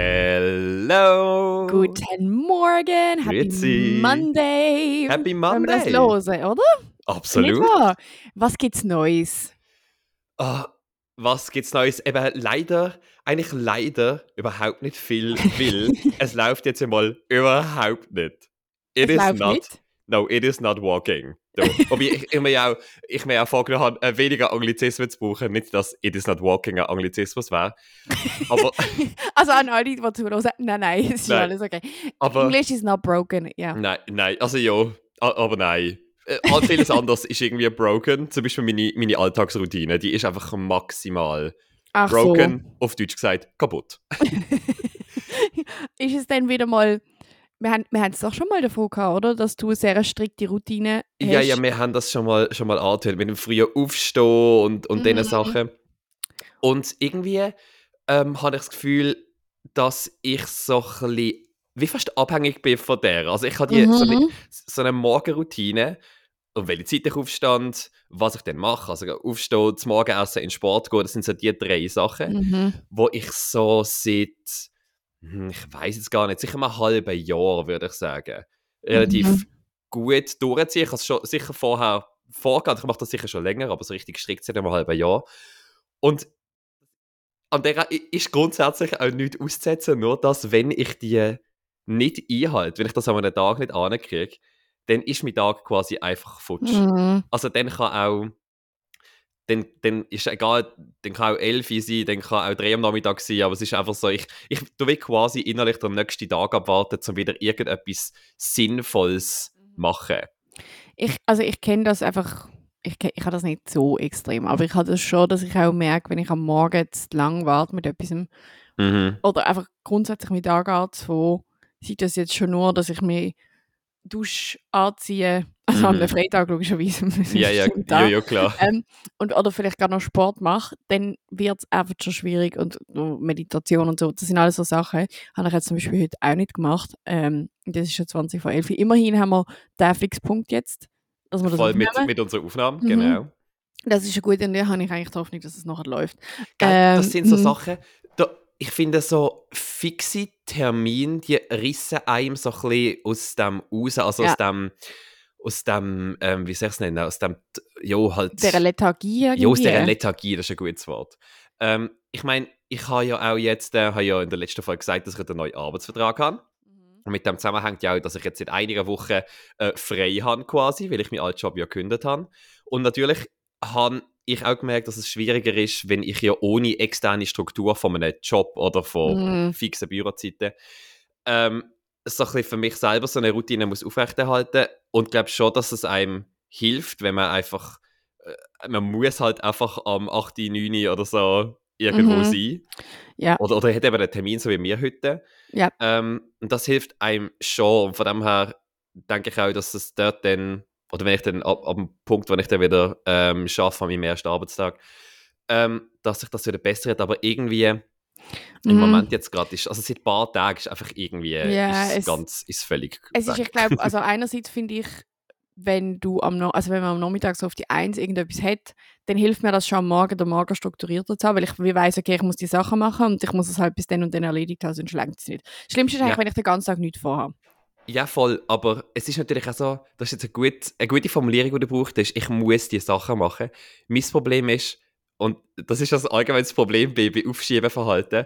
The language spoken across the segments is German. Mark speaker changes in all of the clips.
Speaker 1: Hello!
Speaker 2: Guten Morgen, Happy
Speaker 1: Grüezi.
Speaker 2: Monday.
Speaker 1: Happy
Speaker 2: Wollen wir das
Speaker 1: Monday!
Speaker 2: hören, oder?
Speaker 1: Absolut!
Speaker 2: wahr? Was gibt's Neues?
Speaker 1: Ah, was gibt's Neues? Eben leider, eigentlich leider überhaupt nicht viel, weil es läuft jetzt einmal überhaupt nicht. It
Speaker 2: Es
Speaker 1: is
Speaker 2: läuft
Speaker 1: not.
Speaker 2: nicht.
Speaker 1: No, it is not walking. So. Wobei ich, ich, mir ja auch, ich mir auch vorgenommen habe, äh, weniger Anglizismen zu brauchen. Nicht, dass it is not walking ein Anglizismus wäre. Aber,
Speaker 2: Also an alle, die zuhören, nein, nein, es ist
Speaker 1: Nein.
Speaker 2: alles okay.
Speaker 1: aber
Speaker 2: English is not broken, ja.
Speaker 1: Nein, nein, also ja, aber nein. Äh, all- Vieles anderes ist irgendwie broken. Zum Beispiel meine, meine Alltagsroutine, die ist einfach maximal
Speaker 2: Ach
Speaker 1: broken, auf Deutsch gesagt, kaputt.
Speaker 2: so. ist es dann wieder mal, wir haben wir haben es doch schon mal davon gehabt, oder? Dass du eine sehr strikte Routine hast.
Speaker 1: Ja, ja, wir haben das schon mal, schon mal angetönt, mit dem frühen Aufstehen und, und diesen
Speaker 2: Mhm.
Speaker 1: Sachen. Und irgendwie ähm, habe ich das Gefühl, dass ich so ein bisschen, wie fast abhängig bin von der. Also ich habe die, so, eine,
Speaker 2: Mhm.
Speaker 1: so eine Morgenroutine, um welche Zeit ich aufstand, was ich dann mache. Also aufstehen, zum Morgenessen, in den Sport gehen, das sind so die drei Sachen,
Speaker 2: Mhm.
Speaker 1: wo ich so seit, ich weiß jetzt gar nicht, sicher mal ein halbes Jahr, würde ich sagen, relativ
Speaker 2: Mhm.
Speaker 1: gut durchziehe. Ich habe es schon sicher vorher vorgehabt, ich mache das sicher schon länger, aber so richtig strikt seit einem halben Jahr. Und an der ist grundsätzlich auch nichts auszusetzen, nur dass, wenn ich die nicht einhalte, wenn ich das an einem Tag nicht ankriege, dann ist mein Tag quasi einfach futsch.
Speaker 2: Mhm.
Speaker 1: Also dann kann auch, dann, dann ist egal, dann kann auch 11 Uhr sein, dann kann auch 3 am Nachmittag sein, aber es ist einfach so, ich, ich tu will quasi innerlich den nächsten Tag abwarten, um wieder irgendetwas Sinnvolles machen.
Speaker 2: Ich, also ich kenne das einfach, ich, ich habe das nicht so extrem, aber ich habe das schon, dass ich auch merke, wenn ich am Morgen zu lang warte mit etwas
Speaker 1: Mhm.
Speaker 2: oder einfach grundsätzlich mit angeht, von sei das jetzt schon nur, dass ich mich Dusch anziehe, also an
Speaker 1: Mhm.
Speaker 2: einem Freitag logischerweise.
Speaker 1: Ja, ja, ja, ja, klar.
Speaker 2: Ähm, und, oder vielleicht gerade noch Sport mache, dann wird es einfach schon schwierig und noch Meditation und so, das sind alles so Sachen, habe ich jetzt zum Beispiel heute auch nicht gemacht. Ähm, das ist schon 20 vor 11. Immerhin haben wir den Fixpunkt jetzt, dass wir das
Speaker 1: Voll mit,
Speaker 2: aufnehmen.
Speaker 1: mit unserer Aufnahme,
Speaker 2: Mhm.
Speaker 1: genau.
Speaker 2: Das ist ja gut, und dann habe ich eigentlich die Hoffnung, dass es nachher läuft.
Speaker 1: Gell, das
Speaker 2: Ähm,
Speaker 1: sind so
Speaker 2: mhm.
Speaker 1: Sachen, da, ich finde so fixe Termine, die rissen einem so ein bisschen aus dem raus, also
Speaker 2: Ja.
Speaker 1: aus dem, aus dem, ähm, wie soll ich es nennen, aus dem, ja halt,
Speaker 2: Der Lethargie irgendwie.
Speaker 1: ja, aus dieser Lethargie, das ist ein gutes Wort. Ähm, ich meine, ich habe ja auch jetzt, äh, habe ja in der letzten Folge gesagt, dass ich einen neuen Arbeitsvertrag habe.
Speaker 2: Mhm.
Speaker 1: Und mit dem zusammenhängt ja auch, dass ich jetzt seit einiger Wochen äh, frei habe quasi, weil ich meinen alten Job ja gekündigt habe. Und natürlich habe ich auch gemerkt, dass es schwieriger ist, wenn ich ja ohne externe Struktur von einem Job oder von
Speaker 2: Mhm.
Speaker 1: fixen Bürozeiten ähm, so ein bisschen für mich selber so eine Routine muss aufrechterhalten und glaube schon, dass es einem hilft, wenn man einfach äh, man muss halt einfach am 8., 9. oder so irgendwo
Speaker 2: Mhm.
Speaker 1: sein.
Speaker 2: Ja.
Speaker 1: Oder, oder hat eben einen Termin, so wie wir heute.
Speaker 2: Ja.
Speaker 1: Ähm, und das hilft einem schon. Und von dem her denke ich auch, dass es dort dann, oder wenn ich dann ab, ab dem Punkt, wo ich dann wieder ähm, schaffe an meinem ersten Arbeitstag, ähm, dass sich das wieder bessert. Aber irgendwie im
Speaker 2: Mhm.
Speaker 1: Moment jetzt gerade ist, also seit ein paar Tagen ist einfach irgendwie
Speaker 2: Ja,
Speaker 1: ist
Speaker 2: es-
Speaker 1: ganz, ist völlig
Speaker 2: Es ist, ich glaube, also einerseits finde ich, wenn du am no also wenn man am Nachmittag so auf die Eins irgendetwas hat, dann hilft mir das schon am Morgen, den Morgen strukturierter zu haben, weil ich wie weiss, okay, ich muss die Sachen machen und ich muss es halt bis dann und dann erledigt haben, sonst längt es nicht. Das Schlimmste ist eigentlich,
Speaker 1: Ja.
Speaker 2: wenn ich den ganzen Tag nichts vorhabe.
Speaker 1: Ja, voll, aber es ist natürlich auch so, das ist jetzt eine, gut, eine gute Formulierung, die du brauchst, ist, ich muss die Sachen machen. Mein Problem ist, und das ist das allgemeines Problem bei, bei Aufschiebeverhalten,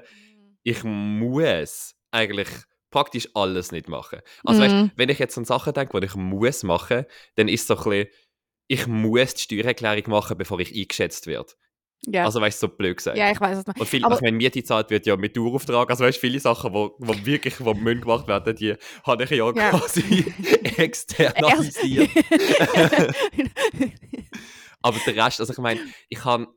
Speaker 1: ich muss eigentlich praktisch alles nicht machen. Also
Speaker 2: Mhm.
Speaker 1: weißt, wenn ich jetzt an Sachen denke, die ich muss machen, dann ist es so ein bisschen, ich muss die Steuererklärung machen, bevor ich eingeschätzt werde.
Speaker 2: Ja,
Speaker 1: Also weißt du, so blöd gesagt.
Speaker 2: ja ich weiß es noch.
Speaker 1: Und viel,
Speaker 2: Aber-
Speaker 1: also wenn Miete zahlt wird ja mit Dauerauftrag, also weißt, viele Sachen, wo, wo wirklich wo müssen gemacht werden, die habe ich ja,
Speaker 2: Ja.
Speaker 1: quasi externalisiert. Aber der Rest, also ich meine, ich habe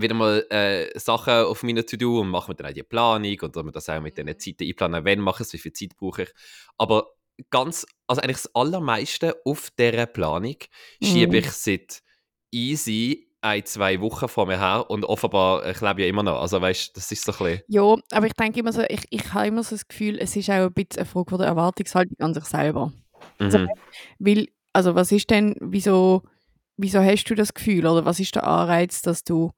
Speaker 1: wieder mal äh, Sachen auf meiner To-Do und mache mir dann auch die Planung und dann das auch mit
Speaker 2: Mhm.
Speaker 1: den Zeiten einplanen, wenn mache ich es, wie viel Zeit brauche ich. Aber ganz, also eigentlich das Allermeiste auf dieser Planung schiebe
Speaker 2: Mhm.
Speaker 1: ich seit easy ein, zwei Wochen vor mir her und offenbar, ich lebe ja immer noch, also weißt, das ist so ein bisschen,
Speaker 2: Ja, aber ich denke immer so, ich, ich habe immer so das Gefühl, es ist auch ein bisschen eine Frage von der Erwartungshaltung an sich selber. Also,
Speaker 1: mhm.
Speaker 2: Weil, also was ist denn, wieso, wieso hast du das Gefühl oder was ist der Anreiz, dass du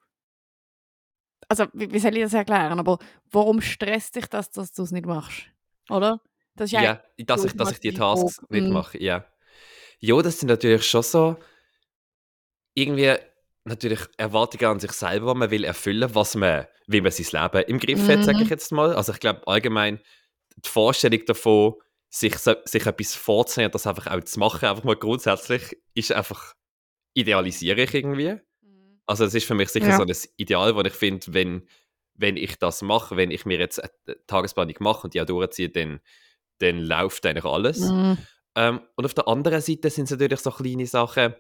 Speaker 2: also wie, wie soll ich das erklären, aber warum stresst dich das, dass du es nicht machst? Oder?
Speaker 1: Das ist ja, dass ich, dass ich die Tasks
Speaker 2: Hoch.
Speaker 1: nicht
Speaker 2: Mhm.
Speaker 1: mache, ja. Ja, das sind natürlich schon so irgendwie natürlich Erwartungen an sich selber, die man will erfüllen, was man, wie man sein Leben im Griff hat, sage
Speaker 2: Mhm.
Speaker 1: ich jetzt mal. Also ich glaube allgemein die Vorstellung davon, sich, sich etwas vorzunehmen, das einfach auch zu machen, einfach mal grundsätzlich, ist einfach, idealisiere ich irgendwie. Also es ist für mich sicher
Speaker 2: Ja.
Speaker 1: so ein Ideal, wo ich finde, wenn, wenn ich das mache, wenn ich mir jetzt eine Tagesplanung mache und die auch durchziehe, dann, dann läuft eigentlich alles.
Speaker 2: Mhm.
Speaker 1: Ähm, und auf der anderen Seite sind es natürlich so kleine Sachen.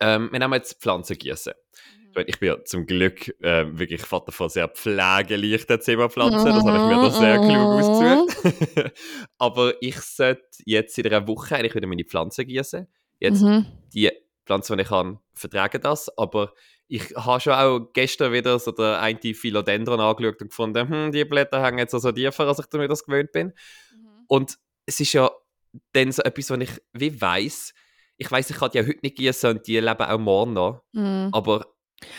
Speaker 1: Ähm, wir nehmen jetzt Pflanzen gießen. Ich meine, Ich bin ja zum Glück ähm, wirklich Vater von sehr pflegeleichten Zimmerpflanzen. Das habe ich mir da sehr klug ausgesucht. Aber ich sollte jetzt in einer Woche eigentlich wieder meine Pflanzen gießen. Jetzt
Speaker 2: Mhm.
Speaker 1: die Pflanzen, die ich habe, vertragen das. Aber ich habe schon auch gestern wieder so der eine Philodendron angeschaut und gefunden, hm, die Blätter hängen jetzt also tiefer, als ich mir das gewöhnt bin. Und es ist ja dann so etwas, was ich wie weiss, ich weiss, ich kann die ja heute nicht gießen und die leben auch morgen noch.
Speaker 2: Mhm.
Speaker 1: Aber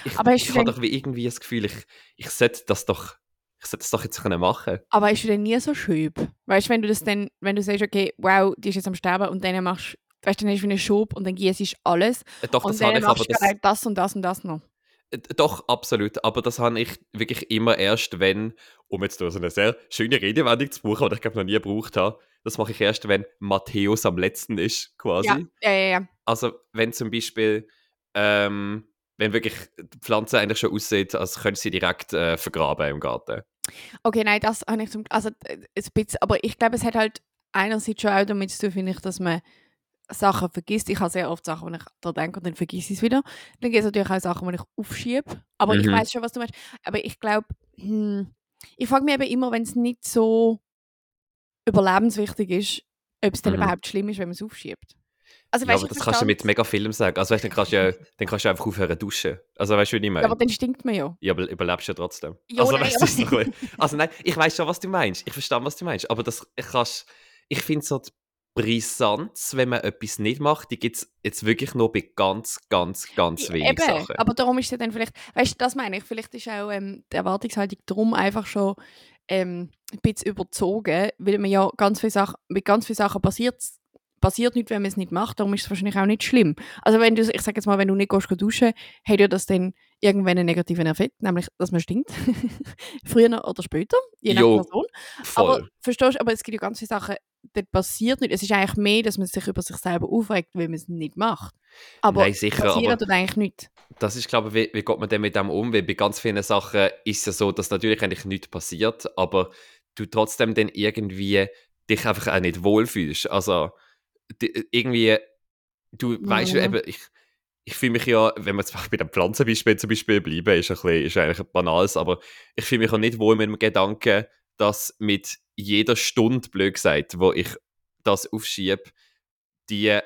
Speaker 1: ich,
Speaker 2: Aber
Speaker 1: ich habe doch wie irgendwie das Gefühl, ich, ich sollte das doch, ich sollte das doch jetzt können machen.
Speaker 2: Aber hast du denn nie so Schub? Weißt du, wenn du das dann, wenn du sagst, okay, wow, die ist jetzt am Sterben und dann machst weißt du, dann du wie einen Schub und dann gießt du alles
Speaker 1: Äh, Doch,
Speaker 2: und
Speaker 1: das habe
Speaker 2: dann
Speaker 1: ich, aber
Speaker 2: machst du
Speaker 1: das,
Speaker 2: das und das und das noch.
Speaker 1: Äh, Doch, absolut. Aber das habe ich wirklich immer erst, wenn, um jetzt so eine sehr schöne Redewendung zu brauchen, die ich glaube noch nie gebraucht habe, das mache ich erst, wenn Matthäus am letzten ist, quasi.
Speaker 2: Ja, ja, ja, ja.
Speaker 1: Also, wenn zum Beispiel, ähm, wenn wirklich die Pflanze eigentlich schon aussieht, als könnte sie direkt äh, vergraben im Garten.
Speaker 2: Okay, nein, das habe ich zum also ein bisschen, aber ich glaube, es hat halt einerseits schon auch damit zu tun, finde ich, dass man Sachen vergisst. Ich habe sehr oft Sachen, wo ich da denke und dann vergesse ich es wieder. Dann gibt es natürlich auch Sachen, die ich aufschiebe. Aber ich
Speaker 1: Mhm.
Speaker 2: weiß schon, was du meinst. Aber ich glaube, hm, ich frage mich eben immer, wenn es nicht so überlebenswichtig ist, ob es dann
Speaker 1: Mhm.
Speaker 2: überhaupt schlimm ist, wenn man es aufschiebt. Also,
Speaker 1: Ja,
Speaker 2: weißt,
Speaker 1: aber
Speaker 2: ich
Speaker 1: das kannst du mit mega Film sagen. Also, weißt, dann, kannst du ja, dann kannst du einfach aufhören zu duschen. Also, weißt du, wie ich meine?
Speaker 2: Ja, aber dann stinkt man ja.
Speaker 1: Ja, aber überlebst du ja trotzdem.
Speaker 2: Ja,
Speaker 1: also,
Speaker 2: nein,
Speaker 1: weißt,
Speaker 2: aber-
Speaker 1: also nein, ich weiß schon, was du meinst. Ich verstehe, was du meinst. Aber das ich kannst, ich finde so die Brisanz, wenn man etwas nicht macht, die gibt es jetzt wirklich nur bei ganz, ganz, ganz
Speaker 2: Ja,
Speaker 1: wenig
Speaker 2: Eben,
Speaker 1: Sachen.
Speaker 2: aber darum ist es ja dann vielleicht, weißt du, das meine ich, vielleicht ist auch ähm, die Erwartungshaltung darum einfach schon ähm, ein bisschen überzogen, weil man ja ganz viele Sachen, mit ganz vielen Sachen passiert passiert nichts, wenn man es nicht macht, darum ist es wahrscheinlich auch nicht schlimm. Also wenn du, ich sage jetzt mal, wenn du nicht gehst, geh duschen, hat ja das dann irgendwann einen negativen Effekt, nämlich, dass man stinkt. Früher oder später, je nach
Speaker 1: Jo,
Speaker 2: Person.
Speaker 1: Voll.
Speaker 2: Aber verstehst du, aber es gibt ja ganz viele Sachen, dort passiert nicht. Es ist eigentlich mehr, dass man sich über sich selber aufregt, weil man es nicht macht. Aber
Speaker 1: Nein, sicher,
Speaker 2: passieren
Speaker 1: aber-
Speaker 2: eigentlich nichts.
Speaker 1: das ist, glaube ich, wie, wie geht man denn mit dem um? Weil bei ganz vielen Sachen ist es ja so, dass natürlich eigentlich nichts passiert, aber du trotzdem dann irgendwie dich einfach auch nicht wohlfühlst. Also die, irgendwie, du weißt ja eben, ich, ich fühle mich ja, wenn wir jetzt bei dem Pflanzenbeispiel zum Beispiel bleiben, ist, ein bisschen, ist eigentlich ein banales, aber ich fühle mich auch nicht wohl mit dem Gedanken, dass mit jeder Stunde, blöd gesagt, wo ich das aufschiebe, die äh,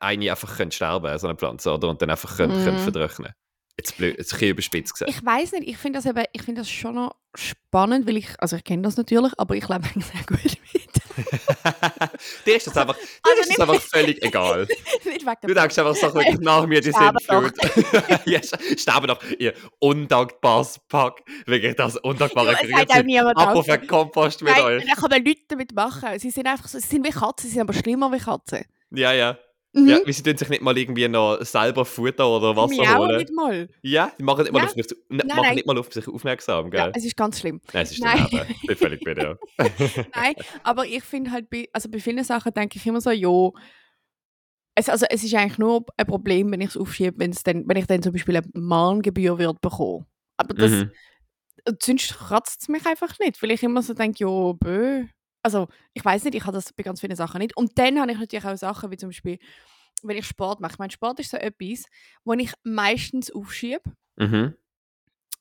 Speaker 1: eine einfach können sterben so eine Pflanze, oder? Und dann einfach können, können
Speaker 2: Mhm.
Speaker 1: verdrücken. Jetzt blöd, jetzt ein überspitzt gesagt.
Speaker 2: Ich weiß nicht, ich finde das eben, ich finde das schon noch spannend, weil ich, also ich kenne das natürlich, aber ich lebe eigentlich sehr gut mit.
Speaker 1: dir ist das einfach, dir
Speaker 2: Also
Speaker 1: ist das einfach völlig egal. Du denkst einfach so nach mir, die sind schuld. ja, sterben doch, ihr undankbares Pack. Wirklich das undankbare
Speaker 2: niemand
Speaker 1: Ab auf den Kompost mit
Speaker 2: Nein,
Speaker 1: euch.
Speaker 2: dann kann man Leute damit machen. Sie sind einfach so, sie sind wie Katzen, sie sind aber schlimmer wie Katzen.
Speaker 1: Ja, ja.
Speaker 2: Mhm.
Speaker 1: Ja, wie sie tun sich nicht mal irgendwie noch selber Futter oder Wasser
Speaker 2: Miau
Speaker 1: holen.
Speaker 2: nicht mal.
Speaker 1: Ja, die machen, nicht mal
Speaker 2: Ja.
Speaker 1: auf, sich, ne,
Speaker 2: Nein,
Speaker 1: machen
Speaker 2: nein.
Speaker 1: nicht mal auf sich aufmerksam,
Speaker 2: Ja,
Speaker 1: gell?
Speaker 2: es ist ganz schlimm.
Speaker 1: Nein, es ist
Speaker 2: Nein.
Speaker 1: daneben. Ich bin völlig bei dir.
Speaker 2: Nein, aber ich finde halt, bei, also bei vielen Sachen denke ich immer so, jo, es, also es ist eigentlich nur ein Problem, wenn ich es aufschiebe, wenn, es dann, wenn ich dann zum Beispiel eine Mahngebühr wird bekommen. Aber das,
Speaker 1: Mhm.
Speaker 2: Sonst kratzt es mich einfach nicht, weil ich immer so denke, jo, bö. Also, ich weiß nicht, ich habe das bei ganz vielen Sachen nicht. Und dann habe ich natürlich auch Sachen, wie zum Beispiel, wenn ich Sport mache. Ich meine, Sport ist so etwas, wo ich meistens aufschiebe,
Speaker 1: Mhm.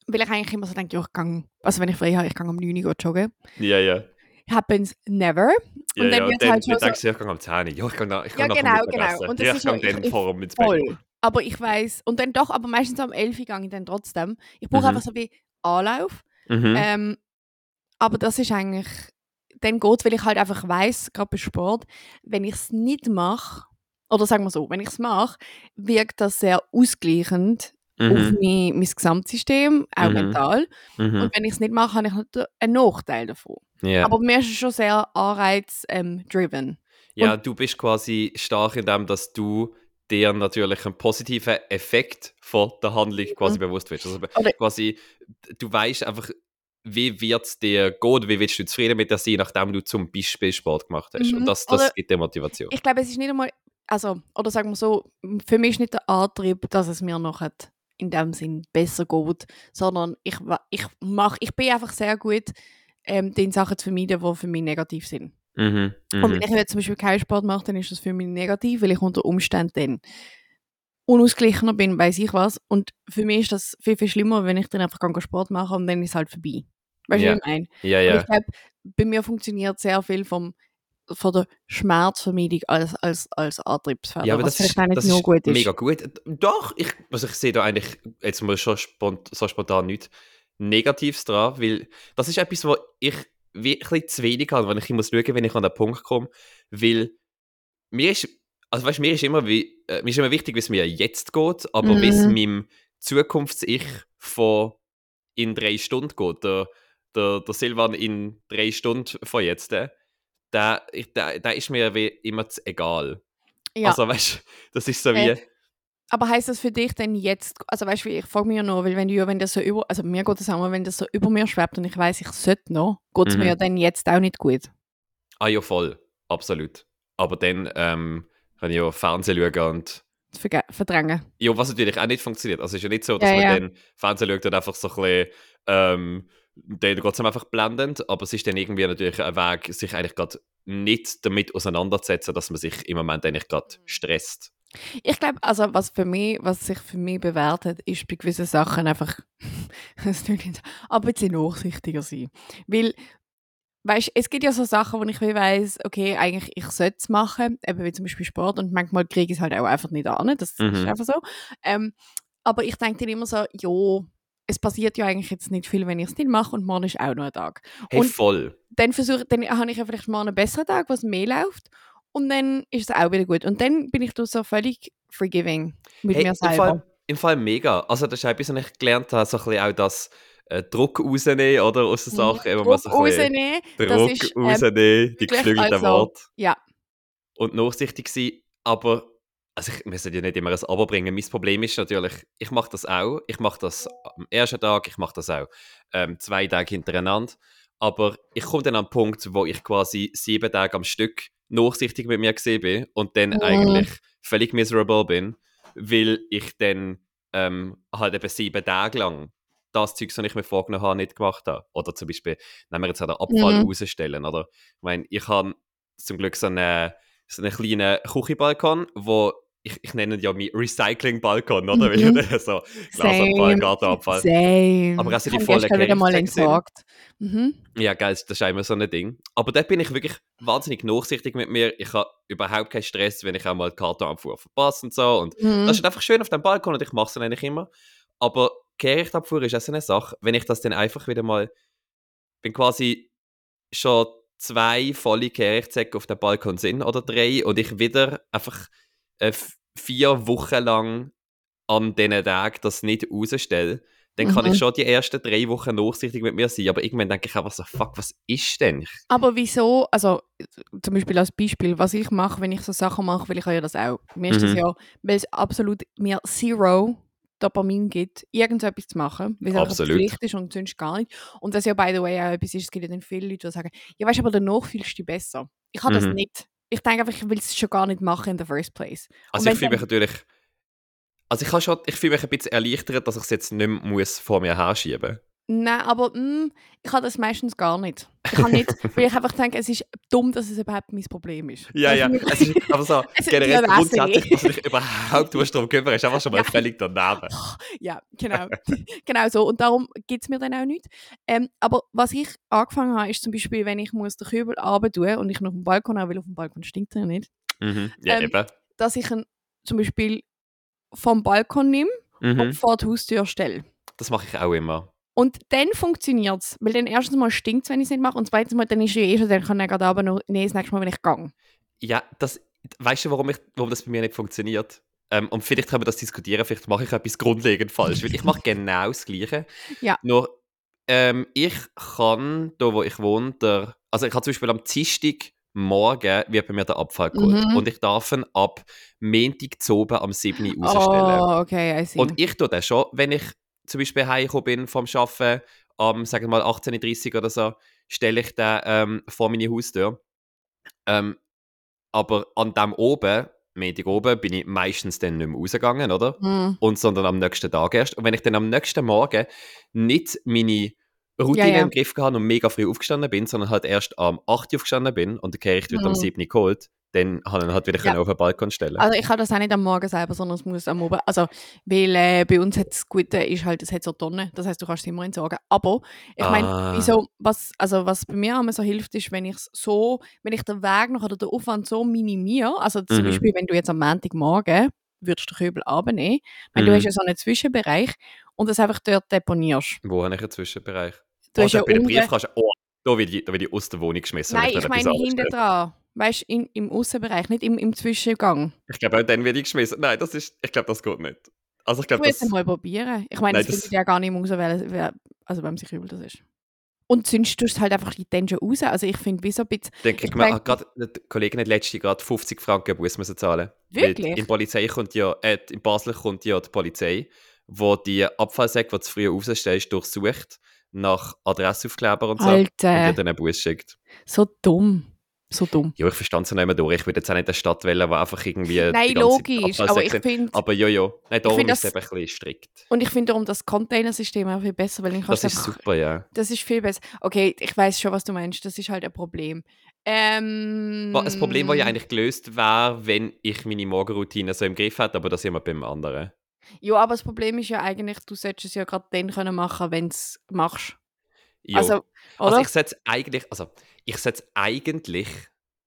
Speaker 2: weil ich eigentlich immer so denke, jo, ich gang, also wenn ich frei habe, ich gehe um 9 Uhr joggen.
Speaker 1: Ja, ja.
Speaker 2: Happens never.
Speaker 1: Ja,
Speaker 2: Und dann
Speaker 1: ja.
Speaker 2: wird's
Speaker 1: Und dann,
Speaker 2: halt schon
Speaker 1: dann
Speaker 2: so-
Speaker 1: denkst du, ja, ich gehe am 10 Uhr. Ja, ich gehe nach, ich
Speaker 2: Ja,
Speaker 1: gehe nach
Speaker 2: genau, genau. Und das
Speaker 1: ja,
Speaker 2: ist
Speaker 1: ich gehe
Speaker 2: ja-
Speaker 1: dann vor Bett.
Speaker 2: Voll. Aber ich weiß und dann doch, aber meistens am 11 Uhr gehe ich dann trotzdem. Ich brauche
Speaker 1: Mhm.
Speaker 2: einfach so wie Anlauf.
Speaker 1: Mhm.
Speaker 2: Ähm, aber das ist eigentlich, dann geht weil ich halt einfach weiß, gerade bei Sport, wenn ich es nicht mache, oder sagen wir so, wenn ich es mache, wirkt das sehr ausgleichend auf
Speaker 1: Mhm.
Speaker 2: mein, mein Gesamtsystem, auch
Speaker 1: Mhm.
Speaker 2: mental.
Speaker 1: Mhm.
Speaker 2: Und wenn ich es nicht mache, habe ich natürlich einen Nachteil davon.
Speaker 1: Ja.
Speaker 2: Aber mir ist es schon sehr anreiz-driven.
Speaker 1: ja, du bist quasi stark in dem, dass du dir natürlich einen positiven Effekt von der Handlung quasi bewusst wirst. Also
Speaker 2: Oder-
Speaker 1: quasi, du weißt einfach, wie wird es dir gehen oder wie willst du zufrieden mit dir sein, nachdem du zum Beispiel Sport gemacht hast.
Speaker 2: Mhm.
Speaker 1: Und das, das
Speaker 2: Oder-
Speaker 1: gibt dir Motivation.
Speaker 2: Ich glaube, es ist nicht einmal, also, oder sagen wir so, für mich ist nicht der Antrieb, dass es mir noch in dem Sinn besser geht, sondern ich, ich, mach, ich bin einfach sehr gut, ähm, die Sachen zu vermeiden, die für mich negativ sind.
Speaker 1: Mhm.
Speaker 2: Und
Speaker 1: Mhm.
Speaker 2: wenn ich jetzt zum Beispiel keinen Sport mache, dann ist das für mich negativ, weil ich unter Umständen dann unausgeglichener bin, weiß ich was. Und für mich ist das viel, viel schlimmer, wenn ich dann einfach gar keinen Sport mache und dann ist es halt vorbei. Weißt du,
Speaker 1: Ja.
Speaker 2: was ich meine?
Speaker 1: Ja,
Speaker 2: Und
Speaker 1: ja.
Speaker 2: ich glaube, bei mir funktioniert sehr viel vom, von der Schmerzvermeidung als, als, als Antriebsfeder,
Speaker 1: Ja, aber
Speaker 2: was
Speaker 1: das ist,
Speaker 2: vielleicht auch nicht
Speaker 1: das
Speaker 2: nur
Speaker 1: ist
Speaker 2: gut ist.
Speaker 1: mega gut. Doch, ich, also ich sehe da eigentlich jetzt mal schon spont, so spontan nichts Negatives dran, weil das ist etwas, wo ich bisschen zu wenig habe, wenn ich muss schauen, wenn ich an den Punkt komme, weil mir ist, also weißt, mir ist immer wie, äh, mir ist immer wichtig, wie es mir jetzt geht, aber wie es
Speaker 2: Mhm.
Speaker 1: meinem Zukunfts-Ich von in drei Stunden geht, der, der, der Silvan in drei Stunden von jetzt, der, der, der ist mir wie immer egal.
Speaker 2: ja.
Speaker 1: Also weißt du, das ist so wie.
Speaker 2: Äh, aber heißt das für dich denn jetzt, also weißt du, ich frage mich ja noch, weil wenn du ja, wenn das so über, also mir geht es auch mal, wenn das so über mir schwebt und ich weiß, ich sollte noch, geht es
Speaker 1: Mhm.
Speaker 2: mir ja dann jetzt auch nicht gut.
Speaker 1: Ah ja, voll. Absolut. Aber dann ähm, kann ich ja Fernsehen schauen und.
Speaker 2: Verdrängen.
Speaker 1: Ja, was natürlich auch nicht funktioniert. Also es ist ja nicht so, dass
Speaker 2: Ja,
Speaker 1: man
Speaker 2: ja.
Speaker 1: dann Fernsehen schaut und einfach so ein bisschen. Ähm, dann geht es einfach blendend, aber es ist dann irgendwie natürlich ein Weg, sich eigentlich gerade nicht damit auseinanderzusetzen, dass man sich im Moment eigentlich gerade stresst.
Speaker 2: Ich glaube, also was für mich, was sich für mich bewährt hat, ist bei gewissen Sachen einfach, klingt nicht, aber ein bisschen nachsichtiger sein. Weil, weißt es gibt ja so Sachen, wo ich wie weiss, okay, eigentlich ich sollte es machen, eben wie zum Beispiel Sport und manchmal kriege ich es halt auch einfach nicht an, das ist
Speaker 1: Mhm.
Speaker 2: einfach so. Ähm, aber ich denke dann immer so, jo, es passiert ja eigentlich jetzt nicht viel, wenn ich es nicht mache und morgen ist auch noch ein Tag.
Speaker 1: Hey,
Speaker 2: Und-
Speaker 1: voll.
Speaker 2: Dann versuche, dann habe ich ja vielleicht mal einen besseren Tag, was mehr läuft und dann ist es auch wieder gut. Und dann bin ich da so völlig forgiving mit
Speaker 1: Hey,
Speaker 2: mir
Speaker 1: im,
Speaker 2: selber.
Speaker 1: Fall, Im Fall mega. Also das ist etwas, was ich gelernt habe, so ein bisschen auch das äh, Druck rausnehmen, oder? Aus eben mal
Speaker 2: Mhm. Druck
Speaker 1: so ein bisschen-
Speaker 2: rausnehmen, das
Speaker 1: Druck
Speaker 2: ist, ähm,
Speaker 1: rausnehmen, die
Speaker 2: wirklich
Speaker 1: geflügelten
Speaker 2: also-
Speaker 1: Worte.
Speaker 2: ja.
Speaker 1: Und nachsichtig sein, aber also ich müsste ja nicht immer ein Aber bringen. Mein Problem ist natürlich, ich mache das auch. Ich mache das am ersten Tag, ich mache das auch ähm, zwei Tage hintereinander. Aber ich komme dann an den Punkt, wo ich quasi sieben Tage am Stück nachsichtig mit mir gesehen bin und dann
Speaker 2: Mhm.
Speaker 1: eigentlich völlig miserable bin, weil ich dann ähm, halt eben sieben Tage lang das Zeug, was ich mir vorgenommen habe, nicht gemacht habe. Oder zum Beispiel, nehmen wir jetzt auch den Abfall
Speaker 2: Mhm.
Speaker 1: rausstellen, oder? Ich meine, ich habe zum Glück so einen, so einen kleinen Küchenbalkon, wo ich, ich nenne ihn ja meinen Recycling-Balkon, oder?
Speaker 2: Mhm.
Speaker 1: So Glasabfall, Gartenabfall.
Speaker 2: Same.
Speaker 1: Aber auch so die
Speaker 2: habe
Speaker 1: vollen
Speaker 2: gestern wieder mal entsorgt. Mhm.
Speaker 1: Ja, geil, das ist immer so ein Ding. Aber dort bin ich wirklich wahnsinnig nachsichtig mit mir. Ich habe überhaupt keinen Stress, wenn ich auch mal die Kartonabfuhr verpasse und so. Und
Speaker 2: Mhm.
Speaker 1: das ist einfach schön auf dem Balkon und ich mache es eigentlich immer. Aber Kehrichtabfuhr ist auch so eine Sache, wenn ich das dann einfach wieder mal. bin quasi schon zwei volle Kehrichtsäcke auf dem Balkon sind oder drei und ich wieder einfach äh, vier Wochen lang an diesen Tagen das nicht rausstelle, dann kann
Speaker 2: Mhm.
Speaker 1: ich schon die ersten drei Wochen nachsichtig mit mir sein. Aber irgendwann denke ich einfach so, fuck, was ist denn?
Speaker 2: Aber wieso, also zum Beispiel als Beispiel, was ich mache, wenn ich so Sachen mache, weil ich ja das auch. Mir ist das
Speaker 1: Mhm.
Speaker 2: ja, weil es absolut mir zero Dopamin gibt, irgendetwas zu machen, weil es einfach
Speaker 1: Absolut.
Speaker 2: Pflicht ist und sonst gar nicht. Und das ja, by the way, auch etwas ist, es gibt ja dann viele Leute, die sagen, ja weißt du, aber danach fühlst du dich besser. Ich habe das
Speaker 1: Mhm.
Speaker 2: nicht. Ich denke einfach, ich will es schon gar nicht machen in the first place.
Speaker 1: also ich fühle mich natürlich... Also ich, schon, ich fühle mich ein bisschen erleichtert, dass ich es jetzt nicht mehr muss vor mir herschieben
Speaker 2: Nein, aber mm, ich habe das meistens gar nicht. Ich habe nicht, weil ich einfach denke, es ist dumm, dass es überhaupt mein Problem ist.
Speaker 1: Ja, ja.
Speaker 2: du,
Speaker 1: Es ist aber so,
Speaker 2: Es ist
Speaker 1: generell
Speaker 2: ja
Speaker 1: grundsätzlich, dass du dich überhaupt musst darum kümmern ist einfach schon mal
Speaker 2: Ja.
Speaker 1: völlig daneben.
Speaker 2: Ja, genau. genau so. Und darum gibt es mir dann auch nicht. Ähm, aber was ich angefangen habe, ist zum Beispiel, wenn ich muss den Kübel runter und ich noch auf dem Balkon habe, weil auf dem Balkon stinkt er nicht,
Speaker 1: Mhm. Ja,
Speaker 2: Ähm,
Speaker 1: eben.
Speaker 2: dass ich ihn zum Beispiel vom Balkon nehme und
Speaker 1: Mhm.
Speaker 2: vor die Haustür stelle.
Speaker 1: Das mache ich auch immer.
Speaker 2: Und dann funktioniert es. Weil dann erstens mal stinkt es, wenn ich es nicht mache. Und zweitens mal, dann ist es eh schon, dann kann ich gerade aber noch, nee, das nächste Mal, wenn ich gehe.
Speaker 1: Ja, das, weißt du, warum, ich, warum das bei mir nicht funktioniert? ähm, und vielleicht können wir das diskutieren, vielleicht mache ich etwas grundlegend falsch, weil ich mache genau das Gleiche.
Speaker 2: Ja.
Speaker 1: Nur, ähm, ich kann, da wo ich wohne, der, also ich habe zum Beispiel am Dienstag morgen wird bei mir der Abfall geholt
Speaker 2: Mhm.
Speaker 1: und ich darf ihn ab Montag zu oben am 7. Uhr rausstellen.
Speaker 2: Oh, okay, I see.
Speaker 1: Und ich tue das schon, wenn ich zum Beispiel heimgekommen bin vom Arbeiten, am, sagen wir mal, 18.30 Uhr oder so, stelle ich den ähm, vor meine Haustür. Ähm, aber an dem oben, Montag oben, bin ich meistens dann nicht mehr rausgegangen, oder?
Speaker 2: Hm.
Speaker 1: Und sondern am nächsten Tag erst. Und wenn ich dann am nächsten Morgen nicht meine Routine
Speaker 2: Ja, ja.
Speaker 1: im Griff gehabt und mega früh aufgestanden bin, sondern halt erst am 8 Uhr aufgestanden bin und dann Gericht wird am
Speaker 2: Mhm.
Speaker 1: 7 Uhr geholt, dann habe ich ihn halt wieder
Speaker 2: Ja.
Speaker 1: auf den Balkon stellen.
Speaker 2: Also ich kann das auch nicht am Morgen selber, sondern es muss am Abend. Also, weil äh, bei uns das Gute ist halt, es hat so Tonnen. Das heißt, du kannst es immer entsorgen. Aber ich meine,
Speaker 1: Ah.
Speaker 2: wieso, was, also was bei mir immer so hilft, ist, wenn ich so, wenn ich den Weg noch oder den Aufwand so minimiere, also zum
Speaker 1: Mhm.
Speaker 2: Beispiel, wenn du jetzt am Montagmorgen würdest du den Kübel abnehmen, weil du
Speaker 1: Mhm.
Speaker 2: hast ja so einen Zwischenbereich und das einfach dort deponierst.
Speaker 1: Wo habe ich einen Zwischenbereich?
Speaker 2: Du
Speaker 1: oh,
Speaker 2: hast ja
Speaker 1: dort bei der
Speaker 2: unten-
Speaker 1: Briefkasten. Oh, da werde ich, da werde ich aus der Wohnung geschmissen.
Speaker 2: Nein, ich
Speaker 1: etwas
Speaker 2: meine hinten dran. Weißt du, im Außenbereich, nicht im, im Zwischengang.
Speaker 1: Ich glaube, auch dann werde ich geschmissen. Nein, das ist, ich glaube, das geht nicht. Also ich
Speaker 2: Du
Speaker 1: glaube, das...
Speaker 2: es mal probieren. Ich meine,
Speaker 1: Nein,
Speaker 2: das
Speaker 1: das-
Speaker 2: findet ja gar nicht wer, also wem sich übel das ist. Und sonst tust du es halt einfach dann schon raus. Also ich finde, wie so ein bisschen...
Speaker 1: Dann kriegt
Speaker 2: Ich
Speaker 1: man
Speaker 2: denk-
Speaker 1: ah, gerade, die Kollegin hat letztens gerade 50 Franken Bus müssen zahlen. Weil
Speaker 2: Wirklich?
Speaker 1: In Polizei kommt ja, äh, in Basel kommt ja die Polizei, wo die Abfallsäcke, die du früher rausstellst, durchsucht, nach Adressaufkleber und so. Und dir
Speaker 2: Alter,
Speaker 1: dann einen Bus schickt.
Speaker 2: so dumm. So dumm.
Speaker 1: Ja, ich verstand es nicht mehr durch. Ich würde jetzt auch nicht eine Stadt wählen, die einfach irgendwie
Speaker 2: Nein, logisch. Aber ich finde...
Speaker 1: Aber ja, ja. Nein, darum ist es eben ein bisschen strikt.
Speaker 2: Und ich finde darum das Containersystem auch viel besser, weil dann
Speaker 1: Das ist
Speaker 2: einfach...
Speaker 1: super, ja.
Speaker 2: Das ist viel besser. Okay, ich weiß schon, was du meinst. Das ist halt ein Problem. Ähm,
Speaker 1: Das Problem, das ja eigentlich gelöst wäre, wenn ich meine Morgenroutine so im Griff hätte, aber das sind wir beim anderen.
Speaker 2: Ja, aber das Problem ist ja eigentlich, du solltest es ja gerade dann können machen, wenn du es machst.
Speaker 1: Jo.
Speaker 2: Also?
Speaker 1: Also ich setze eigentlich, also ich setze eigentlich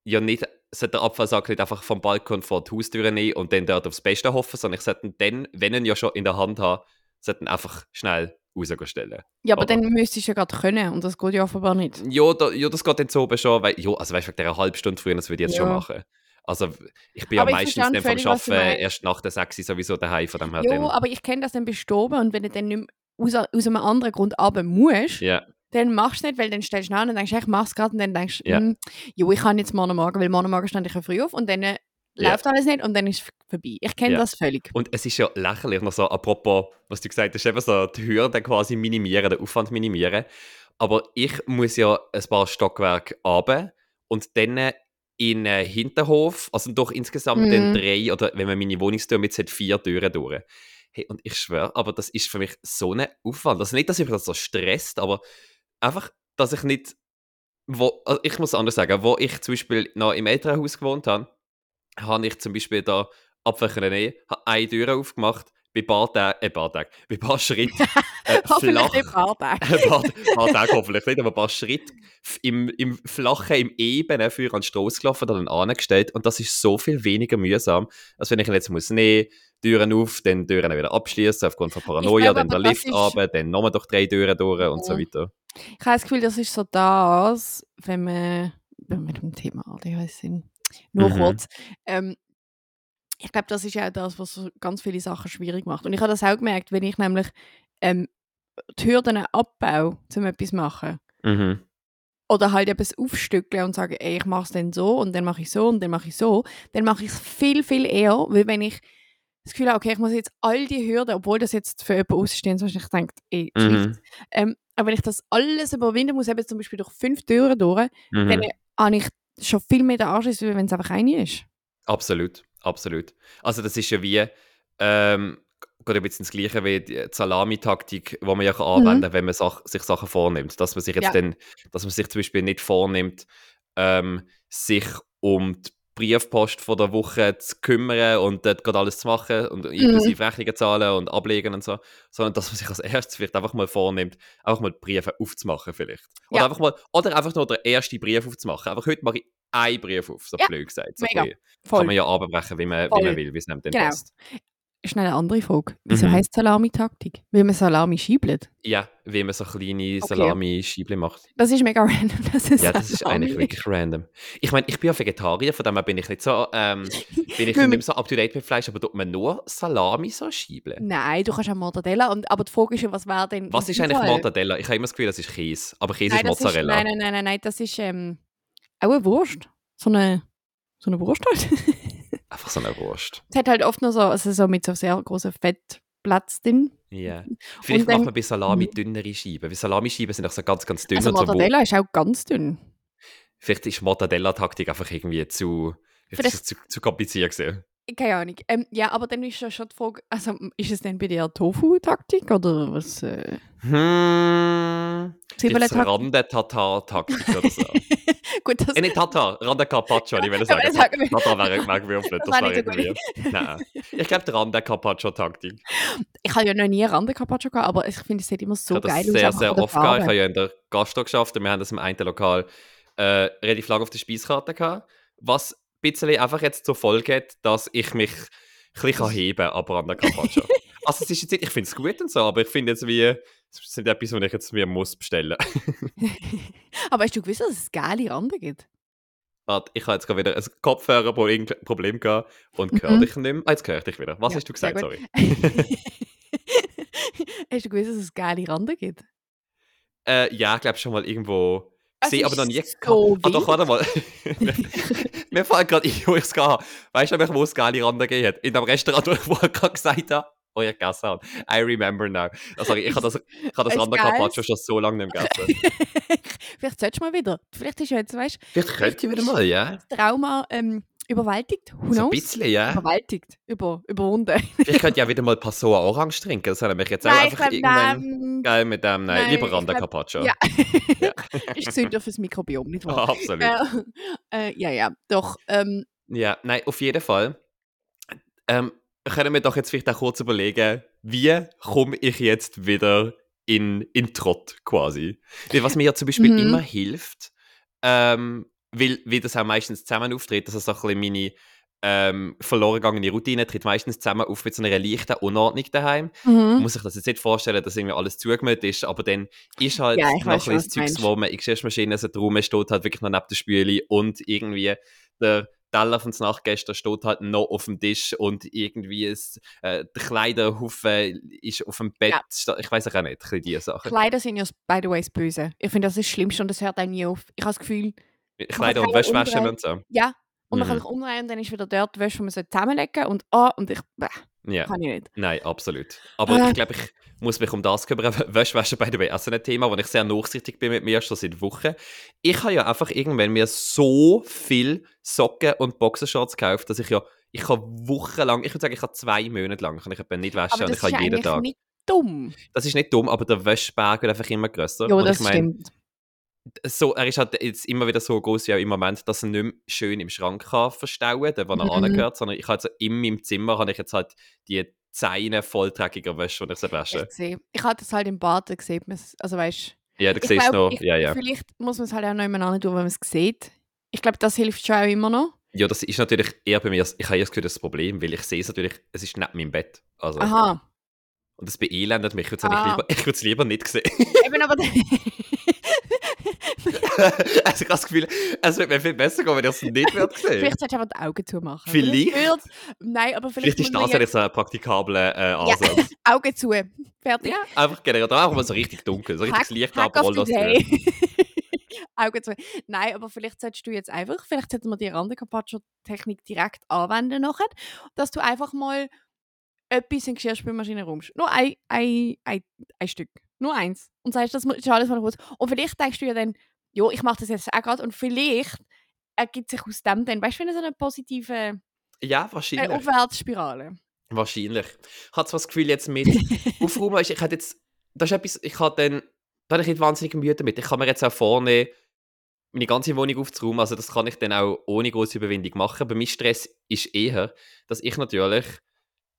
Speaker 1: ja nicht, sollte der Abfallsack nicht einfach vom Balkon vor die Haustür nehmen und dann dort aufs Beste hoffen, sondern ich sollte dann, wenn ich ihn ja schon in der Hand habe, sollte ihn einfach schnell rausstellen.
Speaker 2: ja, aber
Speaker 1: oder?
Speaker 2: dann müsstest du ja gerade können und das geht ja offenbar nicht.
Speaker 1: Ja, da, ja das geht dann so oben schon, weil, ja, also weißt du, wegen dieser halben Stunde früher, das würde ich jetzt schon
Speaker 2: Ja.
Speaker 1: machen. Also ich bin ja
Speaker 2: Aber ich
Speaker 1: meistens dann vom Arbeiten erst nach der 6 sowieso daheim, von dem her
Speaker 2: Ja, aber ich kenne das dann bist du oben und wenn du dann nicht mehr aus, aus einem anderen Grund runter musst,
Speaker 1: ja,
Speaker 2: dann machst du es nicht, weil dann stellst du an und denkst, ich mach's gerade und dann denkst du,
Speaker 1: Ja.
Speaker 2: hm, jo, ich kann jetzt morgen Morgen, weil morgen Morgen stand ich ja früh auf und dann äh,
Speaker 1: Ja.
Speaker 2: läuft alles nicht und dann ist es vorbei. Ich kenne
Speaker 1: Ja.
Speaker 2: das völlig.
Speaker 1: Und es ist ja lächerlich, noch so apropos, was du gesagt hast, eben so die Hürde quasi minimieren, den Aufwand minimieren. Aber ich muss ja ein paar Stockwerke runter und dann in den Hinterhof, also doch insgesamt
Speaker 2: Mhm.
Speaker 1: dann drei, oder wenn man meine Wohnungstür mit hat, vier Türen durch. Hey, und ich schwöre, aber das ist für mich so ein Aufwand. Also nicht, dass ich mich das so stresst, aber einfach, dass ich nicht, wo, also ich muss anders sagen, wo ich zum Beispiel noch im Elternhaus gewohnt habe, habe ich zum Beispiel da habe eine Tür aufgemacht, bei paar Tagen, äh, paar Tagen, bei paar Schritten äh, flach,
Speaker 2: ein paar Tage.
Speaker 1: hoffentlich nicht, aber ein paar Schritte im, im Flachen, im Ebenen für an die Strasse gelaufen, dann angestellt und das ist so viel weniger mühsam, als wenn ich jetzt muss nehmen, Türen auf, dann Türen wieder abschließen aufgrund von Paranoia,
Speaker 2: glaube
Speaker 1: dann der Lift
Speaker 2: ist-
Speaker 1: runter, dann nochmal durch drei Türen durch und so
Speaker 2: Mhm.
Speaker 1: weiter.
Speaker 2: Ich habe das Gefühl, das ist so das, wenn wir, wenn wir mit dem Thema ADHS sind. Nur
Speaker 1: Mhm.
Speaker 2: kurz. Ähm, ich glaube, das ist ja auch das, was ganz viele Sachen schwierig macht. Und ich habe das auch gemerkt, wenn ich nämlich ähm, die Hürden abbaue, um etwas zu machen,
Speaker 1: Mhm.
Speaker 2: oder halt etwas aufstückeln und sage, ey, ich mache es dann so und dann mache ich so und dann mache ich so, dann mache ich es viel, viel eher, weil wenn ich das Gefühl habe, okay, ich muss jetzt all die Hürden, obwohl das jetzt für jemanden ausstehen, so ich denke, ey, schlicht.
Speaker 1: Mhm.
Speaker 2: Ähm, aber wenn ich das alles überwinden muss, eben zum Beispiel durch fünf Türen durch,
Speaker 1: Mhm.
Speaker 2: dann habe ich schon viel mehr den Anschluss, als wenn es einfach eine ist.
Speaker 1: Absolut, absolut. Also das ist ja wie, ähm, geht ein bisschen das Gleiche wie die Salami-Taktik, die man ja kann
Speaker 2: Mhm.
Speaker 1: anwenden kann, wenn man Sach sich Sachen vornimmt. Dass man sich jetzt
Speaker 2: Ja.
Speaker 1: dann, dass man sich zum Beispiel nicht vornimmt, ähm, sich um die Briefpost von der Woche zu kümmern und dort gerade alles zu machen und inklusive Rechnungen zahlen und ablegen und so, sondern dass man sich als erstes vielleicht einfach mal vornimmt, einfach mal die Briefe aufzumachen vielleicht. Oder,
Speaker 2: Ja.
Speaker 1: einfach, mal, oder einfach nur den ersten Brief aufzumachen. Einfach heute mache ich einen Brief auf, so
Speaker 2: Ja,
Speaker 1: blöd gesagt. So
Speaker 2: mega.
Speaker 1: kann man ja abbrechen, wie man, wie man will, wie es einem dann
Speaker 2: Genau.
Speaker 1: passt.
Speaker 2: Schnell eine andere Frage. Wieso
Speaker 1: Mhm.
Speaker 2: heisst Salami-Taktik? Weil man Salami schiebt.
Speaker 1: Ja, wie man so kleine
Speaker 2: Okay.
Speaker 1: Salami-Scheibchen macht.
Speaker 2: Das ist mega random. Das ist
Speaker 1: Ja, das ist
Speaker 2: Salami.
Speaker 1: eigentlich wirklich random. Ich meine, ich bin ja Vegetarier, von dem her bin ich nicht so, ähm, bin ich nicht so up to date mit Fleisch, aber tut man nur Salami so schieben?
Speaker 2: Nein, du kannst auch Mortadella. Und, aber die Frage ist ja, was wäre denn.
Speaker 1: Was ist eigentlich
Speaker 2: Fall?
Speaker 1: Mortadella? Ich habe immer das Gefühl, das ist Käse, aber Käse
Speaker 2: Nein,
Speaker 1: ist Mozzarella.
Speaker 2: nein, nein, nein, nein, nein, das ist ähm, auch eine Wurst. So eine, so eine Wurst halt.
Speaker 1: Einfach so eine Wurst.
Speaker 2: es hat halt oft noch so, also so mit so sehr großen Fettplatz drin.
Speaker 1: Ja. Vielleicht
Speaker 2: dann-
Speaker 1: macht man bei Salami
Speaker 2: Mhm.
Speaker 1: dünnere Scheiben. Weil Salamischeiben sind auch so ganz, ganz dünn
Speaker 2: Also
Speaker 1: und so.
Speaker 2: Mortadella ist auch ganz dünn.
Speaker 1: vielleicht ist Mortadella-Taktik einfach irgendwie zu,
Speaker 2: Vielleicht-
Speaker 1: zu, zu, zu kompliziert gewesen.
Speaker 2: Keine Ahnung. Ähm, ja, aber dann ist ja schon die Frage, also ist es denn bei dir Tofu-Taktik oder was? Äh,
Speaker 1: Hm. Rande-Tatar-Taktik oder so.
Speaker 2: Gut, das,
Speaker 1: äh, nicht Tatar, Rande-Carpaccio, ich will sagen.
Speaker 2: das sagen wir.
Speaker 1: Tatar wäre weggewürfelt,
Speaker 2: Das
Speaker 1: wäre irgendwie... Nein. Ich glaube, Rande-Carpaccio-Taktik.
Speaker 2: ich habe ja noch nie Rande Carpaccio gehabt, aber ich finde, es sieht immer so geil aus.
Speaker 1: sehr, sehr oft gehabt. Ich habe ja in der Gastro geschafft und wir haben das im einen Lokal äh, relativ lange auf der Speiskarte gehabt. Was bisschen einfach jetzt zur Folge hat, dass ich mich ein bisschen heben kann, aber an der Carpaccio. also es ist jetzt ich finde es gut und so, aber ich finde jetzt wie, es ist nicht etwas, was ich jetzt mir muss bestellen.
Speaker 2: aber hast du gewusst, dass es geile Rande gibt?
Speaker 1: Warte, ich habe jetzt gerade wieder ein Kopfhörerproblem gehabt und
Speaker 2: Mhm.
Speaker 1: höre dich nicht mehr. Ah, jetzt höre ich dich wieder. Was
Speaker 2: Ja,
Speaker 1: hast du gesagt? Sorry.
Speaker 2: hast du gewusst, dass es geile Rande gibt?
Speaker 1: Äh, ja, ich glaube schon mal irgendwo
Speaker 2: Es
Speaker 1: gesehen, aber noch nie
Speaker 2: so.
Speaker 1: Ah, doch, warte mal. Mir fällt gerade ein, wo ich es gehabt habe. Weißt du, wo es geile Rande gegeben hat? In dem Restaurant, wo ich gerade gesagt habe, oh, ich gegessen habe. I remember now. Sorry, ich habe das, ich habe das Rande. Carpaccio schon so lange nicht mehr gegessen.
Speaker 2: Vielleicht solltest du mal wieder. Vielleicht ist jetzt, weißt
Speaker 1: Vielleicht könnte ich wieder mal, ja.
Speaker 2: du, Trauma ähm, überwältigt. Who
Speaker 1: So ein
Speaker 2: knows?
Speaker 1: bisschen, ja.
Speaker 2: Überwältigt. Über, überwunden.
Speaker 1: Vielleicht könnte ich ja wieder mal Passoa Orange trinken. Das habe ich jetzt auch
Speaker 2: Nein, ich
Speaker 1: einfach irgendwann...
Speaker 2: nein.
Speaker 1: Geil mit dem, nein,
Speaker 2: Nein,
Speaker 1: lieber
Speaker 2: ich glaub-
Speaker 1: Carpaccio.
Speaker 2: Ja.
Speaker 1: Ja.
Speaker 2: ist gesünder fürs Mikrobiom, nicht wahr?
Speaker 1: Absolut.
Speaker 2: Äh, äh, ja, ja, doch. Ähm,
Speaker 1: Ja, nein, auf jeden Fall. Ähm, können wir doch jetzt vielleicht auch kurz überlegen, wie komme ich jetzt wieder in, in Trott quasi? Was mir ja zum Beispiel
Speaker 2: Mhm.
Speaker 1: immer hilft, ähm, weil, weil das auch meistens zusammen auftritt, dass es so ein bisschen meine ähm, verloren gegangene Routine tritt meistens zusammen auf mit so einer leichten Unordnung daheim.
Speaker 2: Mhm.
Speaker 1: muss sich das jetzt nicht vorstellen, dass irgendwie alles zugemüllt ist, aber dann ist halt
Speaker 2: Ja, ich
Speaker 1: noch ein bisschen Zeugs, wo man in Geschirrmaschine so drum steht, halt wirklich noch neben der Spüle und irgendwie der Teller von Nachtgestern steht halt noch auf dem Tisch und irgendwie ist, äh, der Kleiderhaufen ist auf dem Bett.
Speaker 2: Ja.
Speaker 1: Ich weiß auch nicht, ein diese Sachen.
Speaker 2: Kleider sind ja, by the way, das Böse. Ich finde, das ist das Schlimmste und das hört auch nie auf. Ich habe das Gefühl,
Speaker 1: Kleider und
Speaker 2: umdrehen.
Speaker 1: und so.
Speaker 2: ja, und man kann
Speaker 1: Mhm.
Speaker 2: sich umdrehen und dann ist wieder dort die Wäsche, die man zusammenlegen und ah, und ich, bäh,
Speaker 1: Ja.
Speaker 2: kann ich nicht.
Speaker 1: Nein, absolut. Aber
Speaker 2: Äh.
Speaker 1: ich glaube, ich muss mich um das kümmern. Wäsche waschen, by the way, auch so ein Thema, wo ich sehr nachsichtig bin mit mir, schon seit Wochen. Ich habe ja einfach irgendwann mir so viel Socken und Boxershorts gekauft, dass ich ja, ich kann wochenlang, ich würde sagen, ich habe zwei Monate lang, kann ich etwa nicht waschen und
Speaker 2: das
Speaker 1: ich habe jeden Tag.
Speaker 2: nicht dumm.
Speaker 1: Das ist nicht dumm, aber der Wäschberg wird einfach immer grösser.
Speaker 2: Ja, das
Speaker 1: ich meine,
Speaker 2: stimmt.
Speaker 1: So, er ist halt jetzt immer wieder so groß ja im Moment, dass er nicht mehr schön im Schrank kann verstauen kann, wo er
Speaker 2: Mhm.
Speaker 1: angehört, sondern ich habe also in meinem Zimmer habe ich jetzt halt die Zeine voll dreckiger Wäsche, die ich so wasche.
Speaker 2: Ich. Ich habe das halt im Bad gesehen. Also weißt
Speaker 1: Ja, du
Speaker 2: ich
Speaker 1: siehst
Speaker 2: glaub,
Speaker 1: noch,
Speaker 2: ich,
Speaker 1: ja, ja.
Speaker 2: vielleicht muss man es halt auch noch immer tun, wenn man es sieht. Ich glaube, das hilft schon auch immer noch.
Speaker 1: Ja, das ist natürlich eher bei mir, ich habe das Gefühl, das Problem, weil ich sehe es natürlich, es ist neben meinem Bett. Also,
Speaker 2: Aha.
Speaker 1: und das beelendet mich. Ich würde es
Speaker 2: Ah.
Speaker 1: lieber, ich es lieber nicht sehen.
Speaker 2: Eben aber.
Speaker 1: also ich habe das Gefühl, es wird mir viel besser gehen, wenn ich es nicht würde sehen.
Speaker 2: vielleicht solltest du einfach die Augen zumachen.
Speaker 1: Vielleicht.
Speaker 2: würde- Nein, aber vielleicht,
Speaker 1: Vielleicht ist das eigentlich so ein praktikabler äh,
Speaker 2: Ja.
Speaker 1: Ansatz.
Speaker 2: Augen zu. Fertig.
Speaker 1: Ja, einfach generell, da auch mal so richtig dunkel, so richtig Licht abrollen.
Speaker 2: Augen zu. Nein, aber vielleicht solltest du jetzt einfach, vielleicht sollten wir die Rande-Carpaccio-Technik direkt anwenden nachher, dass du einfach mal etwas in die Geschirrspülmaschine räumst. Nur ein, ein, ein, ein Stück. Nur eins. Und sagst, das ist alles, ich muss. Und vielleicht denkst du ja dann, jo, ich mache das jetzt auch gerade und vielleicht ergibt sich aus dem dann, weißt du, so eine positive
Speaker 1: Ja,
Speaker 2: äh,
Speaker 1: wahrscheinlich.
Speaker 2: Aufwärtsspirale.
Speaker 1: Wahrscheinlich. Ich habe zwar das Gefühl, jetzt mit Aufräumen, ich hätte jetzt, das ist etwas, ich habe dann, da habe ich nicht wahnsinnig Mühe damit. Ich kann mir jetzt auch vornehmen, meine ganze Wohnung aufzuräumen, also das kann ich dann auch ohne große Überwindung machen. Aber mein Stress ist eher, dass ich natürlich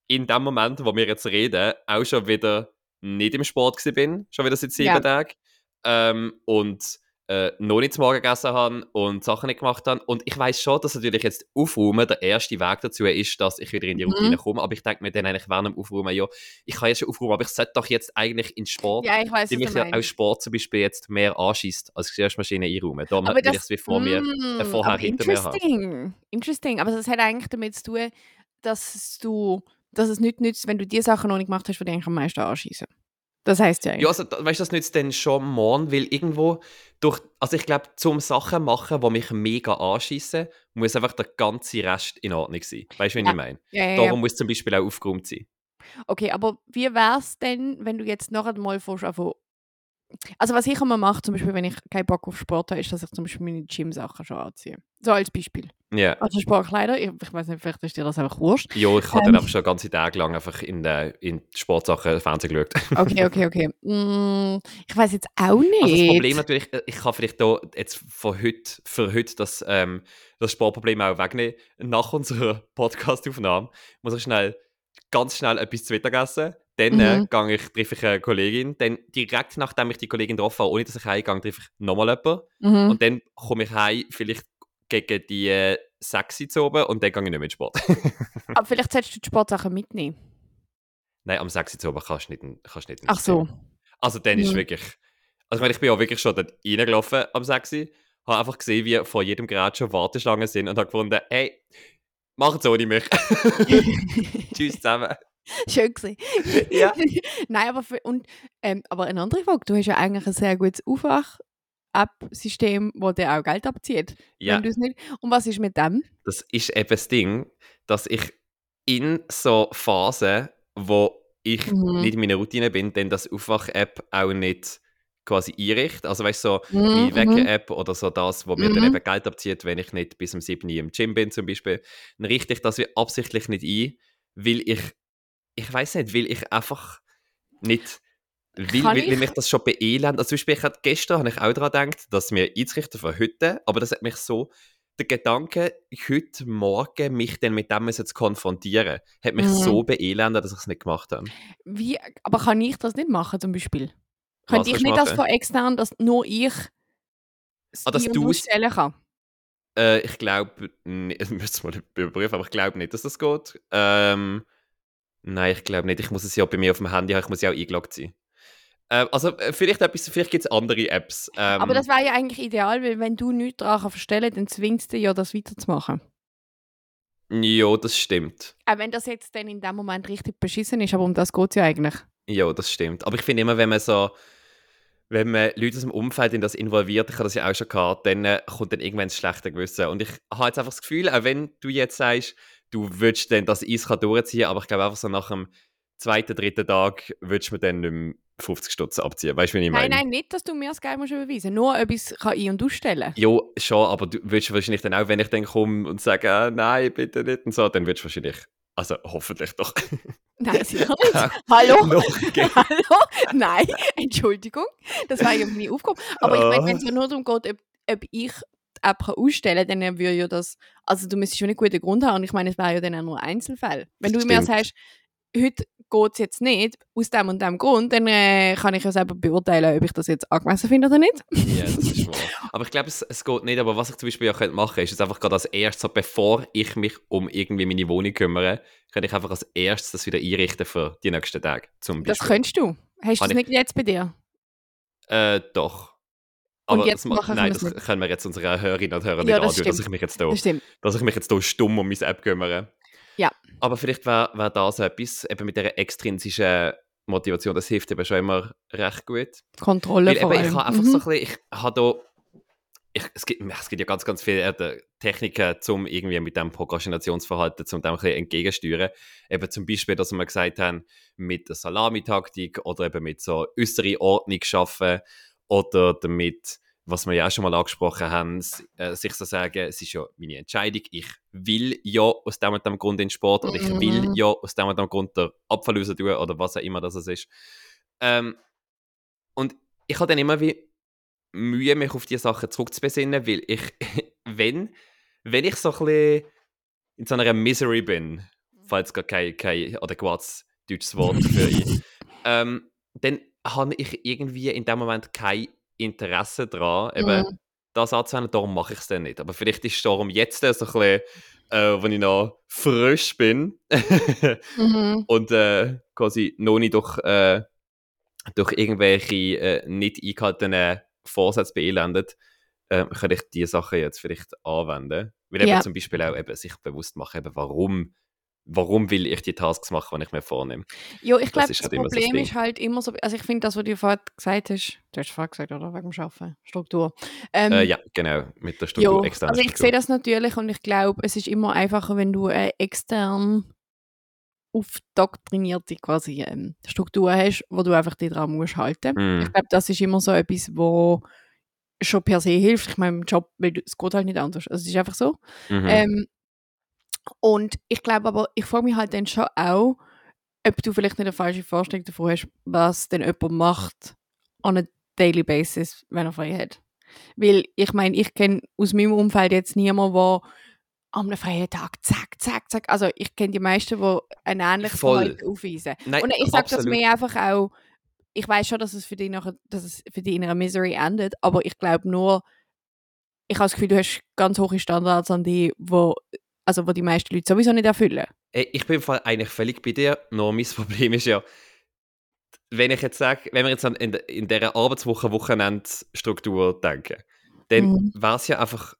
Speaker 1: in dem Moment, wo wir jetzt reden, auch schon wieder nicht im Sport bin, schon wieder seit sieben
Speaker 2: Ja.
Speaker 1: Tagen. Ähm, und äh, noch nicht zu Morgen gegessen habe und Sachen nicht gemacht habe. Und ich weiß schon, dass natürlich jetzt Aufräumen der erste Weg dazu ist, dass ich wieder in die Routine
Speaker 2: Mhm.
Speaker 1: komme. Aber ich denke mir dann eigentlich während dem Aufräumen, ja, ich kann jetzt schon aufräumen, aber ich sollte doch jetzt eigentlich in Sport,
Speaker 2: Ja, ich weiß,
Speaker 1: mich ja auch. Sport zum Beispiel jetzt mehr anschießt, als Geschirrmaschine einräumen. Da
Speaker 2: Aber
Speaker 1: will ich
Speaker 2: das,
Speaker 1: es wie vor mir
Speaker 2: Mm,
Speaker 1: äh, vorher
Speaker 2: aber
Speaker 1: hinter mir haben.
Speaker 2: interesting. Interesting. Aber das hat eigentlich damit zu tun, dass du, dass es nicht nützt, wenn du die Sachen noch nicht gemacht hast, die dich eigentlich am meisten anschießen. Das heißt ja
Speaker 1: Ja,
Speaker 2: eigentlich.
Speaker 1: also, da- weißt du, das nützt dann schon morgen, weil irgendwo durch, also ich glaube, zum Sachen machen, die mich mega anschießen, muss einfach der ganze Rest in Ordnung sein. Weißt du, wie
Speaker 2: Ja.
Speaker 1: ich meine?
Speaker 2: Ja, ja, ja.
Speaker 1: Darum muss zum Beispiel auch aufgeräumt sein.
Speaker 2: Okay, aber wie wäre es denn, wenn du jetzt noch einmal fährst, also was ich immer mache, zum Beispiel, wenn ich keinen Bock auf Sport habe, ist, dass ich zum Beispiel meine Gym-Sachen schon anziehe. So als Beispiel.
Speaker 1: Ja.
Speaker 2: Also Sportkleider, ich, ich weiß nicht, vielleicht ist dir das einfach wurscht.
Speaker 1: Ja, ich habe
Speaker 2: Ähm.
Speaker 1: dann einfach schon ganze Tage lang einfach in, äh, in Sportsachen Fernsehen geschaut.
Speaker 2: Okay, okay, okay. Mm, ich weiß jetzt auch nicht.
Speaker 1: Also das Problem natürlich, äh, ich kann vielleicht da jetzt von heute, für heute das, ähm, das Sportproblem auch wegnehmen. Nach unserer Podcast-Aufnahme muss ich schnell, ganz schnell etwas zu Mittag essen. Dann äh,
Speaker 2: Mhm.
Speaker 1: gehe ich, treffe ich eine Kollegin. Dann direkt nachdem ich die Kollegin getroffen habe, ohne dass ich heimgehe, treffe ich nochmal jemanden.
Speaker 2: Mhm.
Speaker 1: Und dann komme ich heim, vielleicht gegen die äh, 6 Uhr zu oben und dann gehe ich nicht mehr in den Sport.
Speaker 2: Aber vielleicht solltest du die Sportsachen mitnehmen.
Speaker 1: Nein, am 6 Uhr zu oben kannst du nicht, kannst nicht
Speaker 2: Ach so.
Speaker 1: Also dann ist
Speaker 2: Mhm.
Speaker 1: wirklich... Also ich, meine, ich bin ja wirklich schon dort reingelaufen am 6 Uhr, habe einfach gesehen, wie vor jedem Gerät schon Warteschlangen sind und habe gefunden, hey, macht's ohne mich. Tschüss zusammen.
Speaker 2: Schön gesehen.
Speaker 1: Ja.
Speaker 2: Nein, aber, für, und, ähm, aber eine andere Frage. Du hast ja eigentlich ein sehr gutes Aufwach-App-System, das dir auch Geld abzieht.
Speaker 1: Ja.
Speaker 2: Und was ist mit dem?
Speaker 1: das ist eben das Ding, dass ich in so Phasen, wo ich
Speaker 2: Mhm.
Speaker 1: nicht in meiner Routine bin, dann das Aufwach-App auch nicht quasi einrichte. Also weißt du, so
Speaker 2: Mhm, mhm.
Speaker 1: Wecker-App oder so das, wo mir dann
Speaker 2: Mhm.
Speaker 1: eben Geld abzieht, wenn ich nicht bis um 7 Uhr im Gym bin zum Beispiel, dann richte ich das wie absichtlich nicht ein, weil ich, ich weiß nicht, weil ich einfach nicht, weil,
Speaker 2: Kann
Speaker 1: weil, weil
Speaker 2: ich-
Speaker 1: mich das schon beelendet. Also zum Beispiel, ich hatte, gestern habe ich auch daran gedacht, dass mir einzurichten für heute, aber das hat mich so, der Gedanke, heute Morgen mich dann mit dem zu konfrontieren, hat mich
Speaker 2: Mhm.
Speaker 1: so beelendet, dass ich es nicht gemacht habe.
Speaker 2: Wie, aber kann ich das nicht machen, zum Beispiel? Könnte ich
Speaker 1: du
Speaker 2: nicht das
Speaker 1: machen?
Speaker 2: von extern, dass nur ich es
Speaker 1: Ah, dass du's-
Speaker 2: ausstellen kann?
Speaker 1: Äh, ich glaube, ich müsste es mal überprüfen, aber ich glaube nicht, dass das geht. Ähm, nein, ich glaube nicht. Ich muss es ja bei mir auf dem Handy haben, ich muss ja auch eingeloggt sein. Ähm, also äh, vielleicht, etwas- vielleicht gibt es andere Apps. Ähm,
Speaker 2: Aber das wäre ja eigentlich ideal, weil wenn du nichts daran kannst verstellen dann zwingst du dich ja, das weiterzumachen.
Speaker 1: ja, das stimmt.
Speaker 2: Auch wenn das jetzt dann in dem Moment richtig beschissen ist, aber um das geht es ja eigentlich.
Speaker 1: Ja, das stimmt. Aber ich finde immer, wenn man so, wenn man Leute aus dem Umfeld in das involviert, ich habe das ja auch schon gehabt, dann äh, kommt dann irgendwann das schlechte Gewissen. Und ich habe jetzt einfach das Gefühl, auch wenn du jetzt sagst, du würdest dann das Eis kann durchziehen, aber ich glaube einfach so nach dem zweiten, dritten Tag würdest du mir dann nicht mehr 50 Stutz abziehen. Weißt du, wie ich meine?
Speaker 2: Nein, nein, nicht, dass du mir das Geld musst überweisen Nur ob ich es ein- und ausstellen
Speaker 1: Ja, schon, aber du würdest wahrscheinlich dann auch, wenn ich dann komme und sage, ah, nein, bitte nicht und so, dann würdest du wahrscheinlich, also hoffentlich doch.
Speaker 2: Nein, sicher nicht. Hallo? Hallo? Nein, Entschuldigung. Das war ja meine Aufgabe. Aber ich meine,
Speaker 1: Ah.
Speaker 2: wenn es ja nur darum geht, ob, ob ich App ausstellen kann, dann würde ja das. Also, du müsstest schon einen guten Grund haben. Und ich meine, es wäre ja dann auch nur Einzelfall. Wenn
Speaker 1: Das
Speaker 2: du mir sagst, heute geht es jetzt nicht, aus dem und dem Grund, dann äh, kann ich ja selber beurteilen, ob ich das jetzt angemessen finde oder nicht.
Speaker 1: Ja, das ist wahr. Aber ich glaube, es, es geht nicht. Aber was ich zum Beispiel auch könnte machen könnte, ist es einfach gerade als erstes, so bevor ich mich um irgendwie meine Wohnung kümmere, könnte ich einfach als erstes das wieder einrichten für die nächsten Tage. Zum
Speaker 2: Das
Speaker 1: Beispiel.
Speaker 2: könntest du. Hast du das nicht jetzt bei dir?
Speaker 1: Äh, doch. Aber das, nein, das
Speaker 2: nicht.
Speaker 1: können wir jetzt unseren Hörerinnen und Hörern
Speaker 2: Ja,
Speaker 1: nicht
Speaker 2: das
Speaker 1: antun, dass ich mich jetzt da
Speaker 2: Das
Speaker 1: dass ich mich jetzt hier stumm um meine App kümmere.
Speaker 2: Ja.
Speaker 1: Aber vielleicht wäre wär das etwas, eben mit dieser extrinsischen Motivation, das hilft eben schon immer recht gut.
Speaker 2: Kontrolle
Speaker 1: Weil
Speaker 2: vor
Speaker 1: eben, ich habe einfach
Speaker 2: Mhm.
Speaker 1: so ein bisschen, ich habe da, ich, es, gibt, es gibt ja ganz, ganz viele äh, Techniken, um irgendwie mit dem Prokrastinationsverhalten, um dem ein bisschen entgegensteuern. Eben zum Beispiel, dass wir gesagt haben, mit der Salamitaktik oder eben mit so äußere Ordnung schaffen oder damit, was wir ja auch schon mal angesprochen haben, äh, sich so sagen, es ist ja meine Entscheidung, ich will ja aus dem und dem Grund in den Sport oder ich will
Speaker 2: Mhm.
Speaker 1: ja aus dem und dem Grund den Abfall raus tun oder was auch immer das ist. Ähm, und ich habe dann immer wie Mühe, mich auf diese Sachen zurückzubesinnen, weil ich, wenn, wenn ich so ein bisschen in so einer Misery bin, falls gar kein, kein adäquates deutsches Wort für ich, ähm, dann habe ich irgendwie in dem Moment keine Interesse daran, eben
Speaker 2: Mhm.
Speaker 1: das anzuwenden, darum mache ich es dann nicht. Aber vielleicht ist es darum jetzt so ein bisschen, äh, wenn ich noch frisch bin
Speaker 2: Mhm.
Speaker 1: und äh, quasi noch nicht durch, äh, durch irgendwelche äh, nicht eingehaltenen Vorsätze beelendet, äh, kann ich diese Sachen jetzt vielleicht anwenden. Weil eben
Speaker 2: Ja.
Speaker 1: zum Beispiel auch eben sich bewusst machen, eben, warum, warum will ich die Tasks machen, die ich mir vornehme.
Speaker 2: Ja, ich
Speaker 1: Das
Speaker 2: glaube, das,
Speaker 1: halt so das
Speaker 2: Problem
Speaker 1: Ding.
Speaker 2: ist halt immer so, also ich finde das, was du vorhin gesagt hast, du hast vorhin gesagt, oder? Wegen dem Arbeiten, Struktur. Ähm,
Speaker 1: Äh, ja, genau, mit der
Speaker 2: ja,
Speaker 1: Struktur, externen
Speaker 2: also ich sehe das natürlich und ich glaube, es ist immer einfacher, wenn du eine extern aufdoktrinierte quasi ähm, Struktur hast, wo du einfach dich dran musst halten.
Speaker 1: Mm.
Speaker 2: Ich glaube, das ist immer so etwas, wo schon per se hilft. Ich meine, im Job, weil du, es geht halt nicht anders. Also es ist einfach so.
Speaker 1: Mhm.
Speaker 2: Ähm, und ich glaube aber, ich frage mich halt dann schon auch, ob du vielleicht nicht eine falsche Vorstellung davon hast, was denn jemand macht on a daily basis, wenn er frei hat. Weil ich meine, ich kenne aus meinem Umfeld jetzt niemanden, der am freien Tag zack, zack, zack. Also ich kenne die meisten, die ein ähnliches
Speaker 1: Voll.
Speaker 2: Verhalten aufweisen.
Speaker 1: Nein,
Speaker 2: Und ich sage das mir einfach auch, ich weiß schon, dass es für dich nachher, dass es für dich in einer Misery endet, aber ich glaube nur, ich habe das Gefühl, du hast ganz hohe Standards an die, wo, also wo die meisten Leute sowieso nicht erfüllen.
Speaker 1: Ich bin im Fall eigentlich völlig bei dir, nur mein Problem ist ja, wenn ich jetzt sage, wenn wir jetzt an in, in dieser Arbeitswoche, Wochenendstruktur denken, dann
Speaker 2: Mhm.
Speaker 1: wäre es ja einfach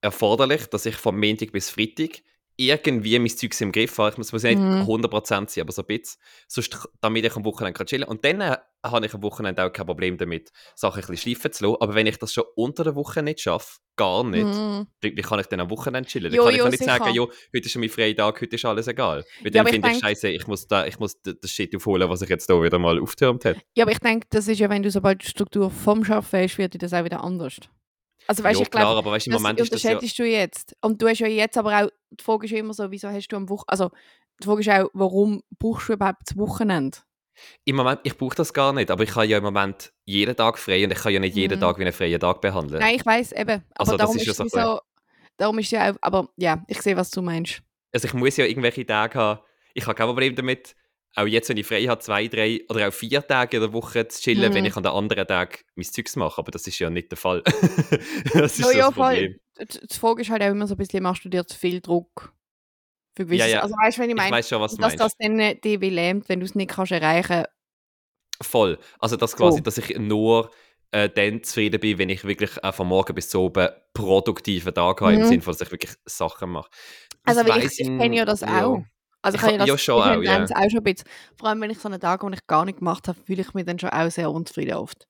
Speaker 1: erforderlich, dass ich von Montag bis Freitag irgendwie mein Zeugs im Griff habe. Ich muss, muss nicht
Speaker 2: Mhm.
Speaker 1: 100% sein, aber so ein bisschen. Sonst, damit ich am Wochenende kann chillen kann. Und dann äh, habe ich am Wochenende auch kein Problem damit, Sachen ein bisschen schleifen zu lassen. Aber wenn ich das schon unter der Woche nicht schaffe, gar nicht,
Speaker 2: Mhm.
Speaker 1: wie, kann ich dann am Wochenende chillen? Dann
Speaker 2: Jo,
Speaker 1: kann ich
Speaker 2: jo,
Speaker 1: auch nicht sagen,
Speaker 2: sicher.
Speaker 1: jo, heute ist schon mein freier Tag, heute ist alles egal. Weil
Speaker 2: Ja,
Speaker 1: dann
Speaker 2: ich
Speaker 1: finde ich
Speaker 2: denk-
Speaker 1: scheiße, ich muss, da, ich muss das Shit aufholen, was ich jetzt da wieder mal auftürmt habe.
Speaker 2: Ja, aber ich denke, das ist ja, wenn du sobald die Struktur vom Arbeiten hast, wird dir das auch wieder anders. Also weißt
Speaker 1: ja,
Speaker 2: ich
Speaker 1: klar,
Speaker 2: glaube,
Speaker 1: aber weißt, im
Speaker 2: das
Speaker 1: Moment ist das ja...
Speaker 2: du jetzt. Und du hast ja jetzt aber auch, die Frage ist immer so, wieso hast du am Wochenende, also die Frage ist auch, warum brauchst du überhaupt das Wochenende?
Speaker 1: Im Moment, ich brauche das gar nicht, aber ich habe ja im Moment jeden Tag frei und ich kann ja nicht jeden
Speaker 2: Mhm.
Speaker 1: Tag wie einen freien Tag behandeln.
Speaker 2: Nein, ich weiß eben. Aber
Speaker 1: Also, das
Speaker 2: darum
Speaker 1: ist
Speaker 2: ist,
Speaker 1: so
Speaker 2: so, darum ist ja auch, aber ja, ich sehe, was du meinst.
Speaker 1: Also ich muss ja irgendwelche Tage haben. Ich habe kein Problem damit, auch jetzt, wenn ich frei habe, zwei, drei oder auch vier Tage in der Woche zu chillen,
Speaker 2: Mhm.
Speaker 1: wenn ich an den anderen Tagen mein Zeugs mache. Aber das ist ja nicht der Fall. das ist
Speaker 2: Ja,
Speaker 1: das
Speaker 2: ja,
Speaker 1: Problem.
Speaker 2: voll. Die Frage ist halt auch immer so ein bisschen, machst du dir zu viel Druck für gewisse
Speaker 1: Ja, ja.
Speaker 2: Also weißt du, wenn ich
Speaker 1: Ich
Speaker 2: meine,
Speaker 1: weiß schon,
Speaker 2: dass
Speaker 1: meinst.
Speaker 2: das dann äh, dich lähmt, wenn du es nicht kannst erreichen
Speaker 1: Voll. Also das quasi,
Speaker 2: So.
Speaker 1: dass ich nur äh, dann zufrieden bin, wenn ich wirklich auch von morgen bis zu oben produktiven Tag habe, im
Speaker 2: Mhm.
Speaker 1: Sinne von, dass ich wirklich Sachen mache.
Speaker 2: Also
Speaker 1: Das
Speaker 2: weil ich, ich kenne ja das auch. Also
Speaker 1: Ich
Speaker 2: ich, ja das,
Speaker 1: ja, schon
Speaker 2: ich
Speaker 1: auch, ja.
Speaker 2: auch schon ein bisschen. Vor allem, wenn ich so einen Tag, wo ich gar nicht gemacht habe, fühle ich mich dann schon auch sehr unzufrieden oft.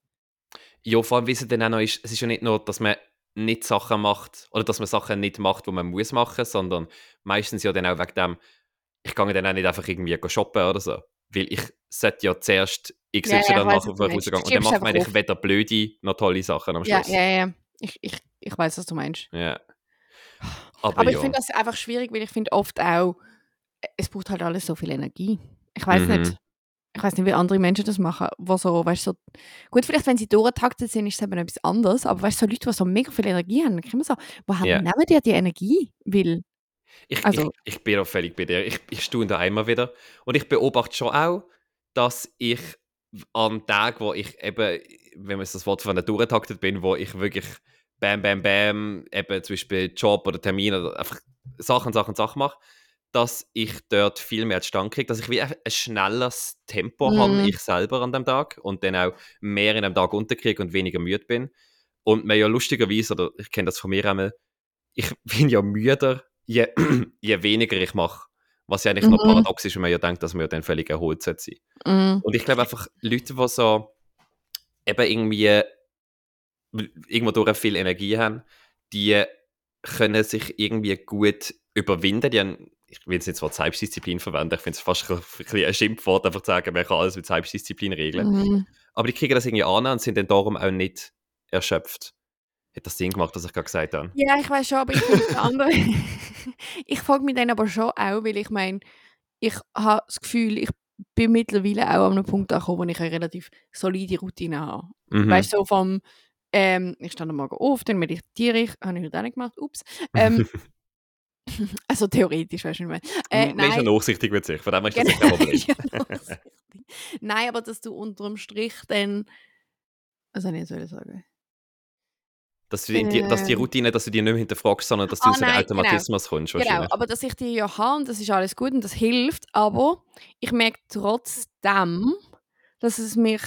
Speaker 1: Ja, vor allem, wie es dann auch noch ist, es ist ja nicht nur, dass man nicht Sachen macht oder dass man Sachen nicht macht, die man muss machen, sondern meistens ja dann auch wegen dem, ich gehe dann auch nicht einfach irgendwie shoppen oder so. Weil ich sollte ja zuerst XY
Speaker 2: Ja, ja,
Speaker 1: machen, bevor ich rausgehe. Und dann macht man eigentlich weder blöde noch tolle Sachen am
Speaker 2: Ja,
Speaker 1: Schluss.
Speaker 2: ja, ja. Ich, ich, ich weiß, was du meinst.
Speaker 1: Ja. Aber,
Speaker 2: Aber ich
Speaker 1: ja.
Speaker 2: finde das einfach schwierig, weil ich finde oft auch, es braucht halt alles so viel Energie. Ich weiß
Speaker 1: Mhm.
Speaker 2: nicht. Ich weiß nicht, wie andere Menschen das machen, wo so, weißt so, gut, vielleicht wenn sie durchgetaktet sind, ist es eben etwas anderes, aber weißt du, so Leute, die so mega viel Energie haben, dann immer so, woher
Speaker 1: Ja.
Speaker 2: nehmen die die Energie? Weil,
Speaker 1: Ich,
Speaker 2: Also-
Speaker 1: ich, ich bin auch völlig bei dir. Ich, ich staune da einmal wieder. Und ich beobachte schon auch, dass ich an Tagen, wo ich eben, wenn man das Wort von der durchgetaktet bin, wo ich wirklich bam, bam, bam, eben zum Beispiel Job oder Termin oder einfach Sachen, Sachen, Sachen mache, dass ich dort viel mehr zustande kriege, dass ich wie ein, ein schnelleres Tempo
Speaker 2: Mhm.
Speaker 1: habe, ich selber an dem Tag und dann auch mehr in einem Tag unterkriege und weniger müde bin. Und mir ja lustigerweise, oder ich kenne das von mir einmal, ich bin ja müder, je, je weniger ich mache. Was ja eigentlich noch
Speaker 2: Mhm.
Speaker 1: paradox ist, wenn man ja denkt, dass man ja dann völlig erholt sollte sein.
Speaker 2: mm,
Speaker 1: Und ich glaube einfach, Leute, die so eben irgendwie irgendwo durch viel Energie haben, die können sich irgendwie gut überwinden. Die haben, ich will jetzt nicht Wort Selbstdisziplin verwenden, ich finde es fast ein ein Schimpfwort, einfach zu sagen, man kann alles mit Selbstdisziplin regeln.
Speaker 2: mm.
Speaker 1: Aber die kriegen das irgendwie an und sind dann darum auch nicht erschöpft. Hat das Sinn gemacht, was ich gerade gesagt habe?
Speaker 2: Ja, ich weiß schon, aber ich finde andere. ich frage mich dann aber schon auch, weil ich meine, ich habe das Gefühl, ich bin mittlerweile auch an einem Punkt angekommen, wo ich eine relativ solide Routine habe.
Speaker 1: Mhm.
Speaker 2: Weißt du, so vom, ähm, ich stehe am Morgen auf, dann meditiere ich, habe ich heute auch nicht gemacht, ups. Ähm, also theoretisch, weißt du, ich meine. Äh,
Speaker 1: Man ist ja
Speaker 2: nein,
Speaker 1: nachsichtig mit sich, von dem ist das
Speaker 2: Genau,
Speaker 1: nicht kein Problem.
Speaker 2: ja nein, aber dass du unterm Strich dann, was soll ich jetzt sagen?
Speaker 1: Dass, du die, dass die
Speaker 2: Ähm.
Speaker 1: Routine, dass du die nicht mehr hinterfragst, sondern dass du
Speaker 2: Ah,
Speaker 1: aus einem
Speaker 2: nein, genau.
Speaker 1: Automatismus kommst.
Speaker 2: Genau, aber dass ich die ja habe und das ist alles gut und das hilft, aber ich merke trotzdem, dass es mich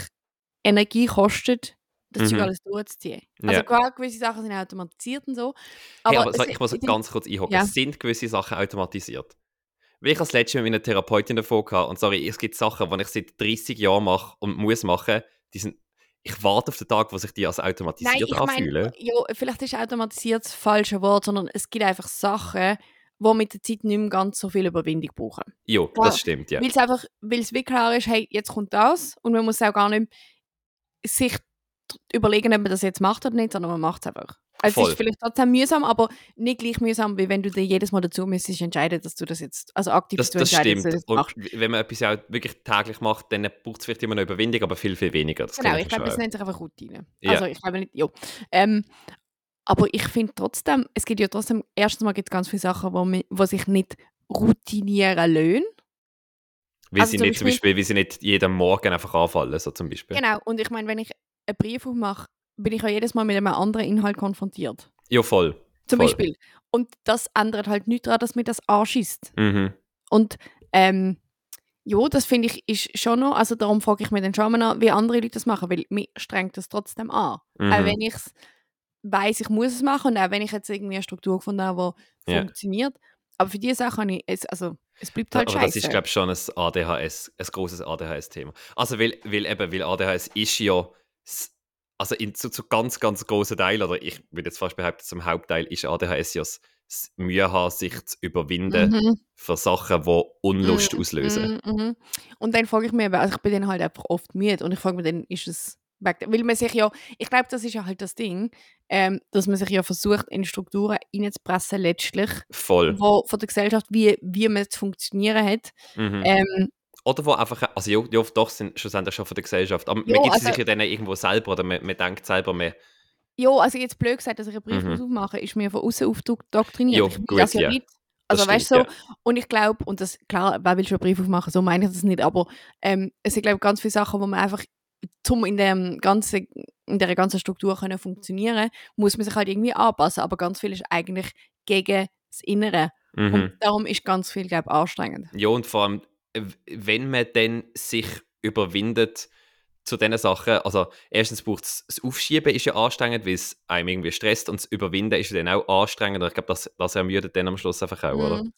Speaker 2: Energie kostet, das
Speaker 1: Mhm.
Speaker 2: alles durchzuziehen. Also
Speaker 1: Ja.
Speaker 2: klar, gewisse Sachen sind automatisiert und so,
Speaker 1: Hey,
Speaker 2: aber,
Speaker 1: aber
Speaker 2: es-
Speaker 1: ich muss ganz kurz einhocken.
Speaker 2: Ja.
Speaker 1: Sind gewisse Sachen automatisiert? Weil ich als letztes mit meiner Therapeutin davon hatte, und sorry, es gibt Sachen, die ich seit 30 Jahren mache und muss machen, die sind, ich warte auf den Tag, wo sich die als
Speaker 2: Nein,
Speaker 1: automatisiert
Speaker 2: meine,
Speaker 1: anfühlen.
Speaker 2: ja, vielleicht ist automatisiert das falsche Wort, sondern es gibt einfach Sachen, die mit der Zeit nicht mehr ganz so viel Überwindung brauchen.
Speaker 1: Jo,
Speaker 2: Klar.
Speaker 1: das stimmt, ja.
Speaker 2: Weil es einfach, weil es wirklich klar ist, hey, jetzt kommt das und man muss auch gar nicht sich überlegen, ob man das jetzt macht oder nicht, sondern man macht es einfach. Also es ist vielleicht trotzdem mühsam, aber nicht gleich mühsam, wie wenn du dir jedes Mal dazu müsstest entscheiden, dass du das jetzt, also aktiv
Speaker 1: Das,
Speaker 2: dazu
Speaker 1: das
Speaker 2: entscheidest,
Speaker 1: stimmt.
Speaker 2: dass du das
Speaker 1: Und
Speaker 2: machst.
Speaker 1: w- wenn man etwas ja auch wirklich täglich macht, dann braucht es vielleicht immer eine Überwindung, aber viel, viel weniger. Das
Speaker 2: Genau, ich glaube, das nennt sich einfach Routine.
Speaker 1: Ja.
Speaker 2: Also ich glaube nicht, ja. Ähm, aber ich finde trotzdem, es gibt ja trotzdem, erstens mal gibt es ganz viele Sachen, wo, wo sich nicht routinieren lassen.
Speaker 1: Weil
Speaker 2: also
Speaker 1: sie
Speaker 2: zum
Speaker 1: nicht zum
Speaker 2: Beispiel,
Speaker 1: wie sie nicht jeden Morgen einfach anfallen, so zum Beispiel.
Speaker 2: Genau, und ich meine, wenn ich einen Brief aufmache, bin ich ja jedes Mal mit einem anderen Inhalt konfrontiert.
Speaker 1: Ja, voll.
Speaker 2: Zum
Speaker 1: Voll.
Speaker 2: Beispiel. Und das ändert halt nichts daran, dass mir das anschießt.
Speaker 1: Mhm.
Speaker 2: Und ähm, ja, das finde ich ist schon noch, also darum frage ich mich dann schon mal an, wie andere Leute das machen, weil mich strengt das trotzdem an.
Speaker 1: Mhm.
Speaker 2: Auch wenn ich es weiss, ich muss es machen und auch wenn ich jetzt irgendwie eine Struktur gefunden habe, die
Speaker 1: Ja.
Speaker 2: funktioniert. Aber für diese Sache habe ich, es, also es bleibt
Speaker 1: Ja,
Speaker 2: halt
Speaker 1: aber das ist,
Speaker 2: scheiße.
Speaker 1: glaube ich, schon ein ADHS, ein großes ADHS-Thema. Also, weil, weil eben, weil ADHS ist ja, also in, zu, zu ganz, ganz großen Teil, oder ich würde jetzt fast behaupten, zum Hauptteil ist ADHS ja das, Mühe haben, sich zu überwinden
Speaker 2: Mhm.
Speaker 1: für Sachen, die Unlust
Speaker 2: Mhm,
Speaker 1: auslösen.
Speaker 2: mhm, mhm. Und dann frage ich mich also ich bin dann halt einfach oft müde und ich frage mich dann, ist es weg, weil man sich ja, ich glaube, das ist ja halt das Ding, ähm, dass man sich ja versucht, in Strukturen reinzupressen letztlich,
Speaker 1: Voll.
Speaker 2: wo von der Gesellschaft, wie, wie man zu funktionieren hat.
Speaker 1: Mhm.
Speaker 2: Ähm,
Speaker 1: Oder wo einfach, also ja, ja, doch sind schlussendlich schon von der Gesellschaft. Aber
Speaker 2: Ja,
Speaker 1: man gibt
Speaker 2: also-
Speaker 1: sich ja dann irgendwo selber oder man, man denkt selber mehr.
Speaker 2: ja, also jetzt blöd gesagt, dass ich einen Brief
Speaker 1: Mhm.
Speaker 2: muss aufmache, ist mir von außen aufdoktriniert.
Speaker 1: Ja,
Speaker 2: ich will
Speaker 1: gut,
Speaker 2: das ja,
Speaker 1: ja.
Speaker 2: nicht.
Speaker 1: Das
Speaker 2: Also weißt du, so,
Speaker 1: stimmt,
Speaker 2: und ich glaube, und das, klar, wer will schon einen Brief aufmachen, so meine ich das nicht, aber ähm, es sind, glaube ich, ganz viele Sachen, wo man einfach, zum in, dem ganzen, in der ganzen Struktur können funktionieren muss man sich halt irgendwie anpassen, aber ganz viel ist eigentlich gegen das Innere.
Speaker 1: Mhm.
Speaker 2: Und darum ist ganz viel, glaube ich, anstrengend.
Speaker 1: Ja, und vor allem, wenn man dann sich überwindet zu diesen Sachen, also erstens braucht es das Aufschieben ist ja anstrengend, weil es einem irgendwie stresst und das Überwinden ist ja dann auch anstrengend und ich glaube, das, das ermüdet dann am Schluss einfach auch, oder?
Speaker 2: Mhm.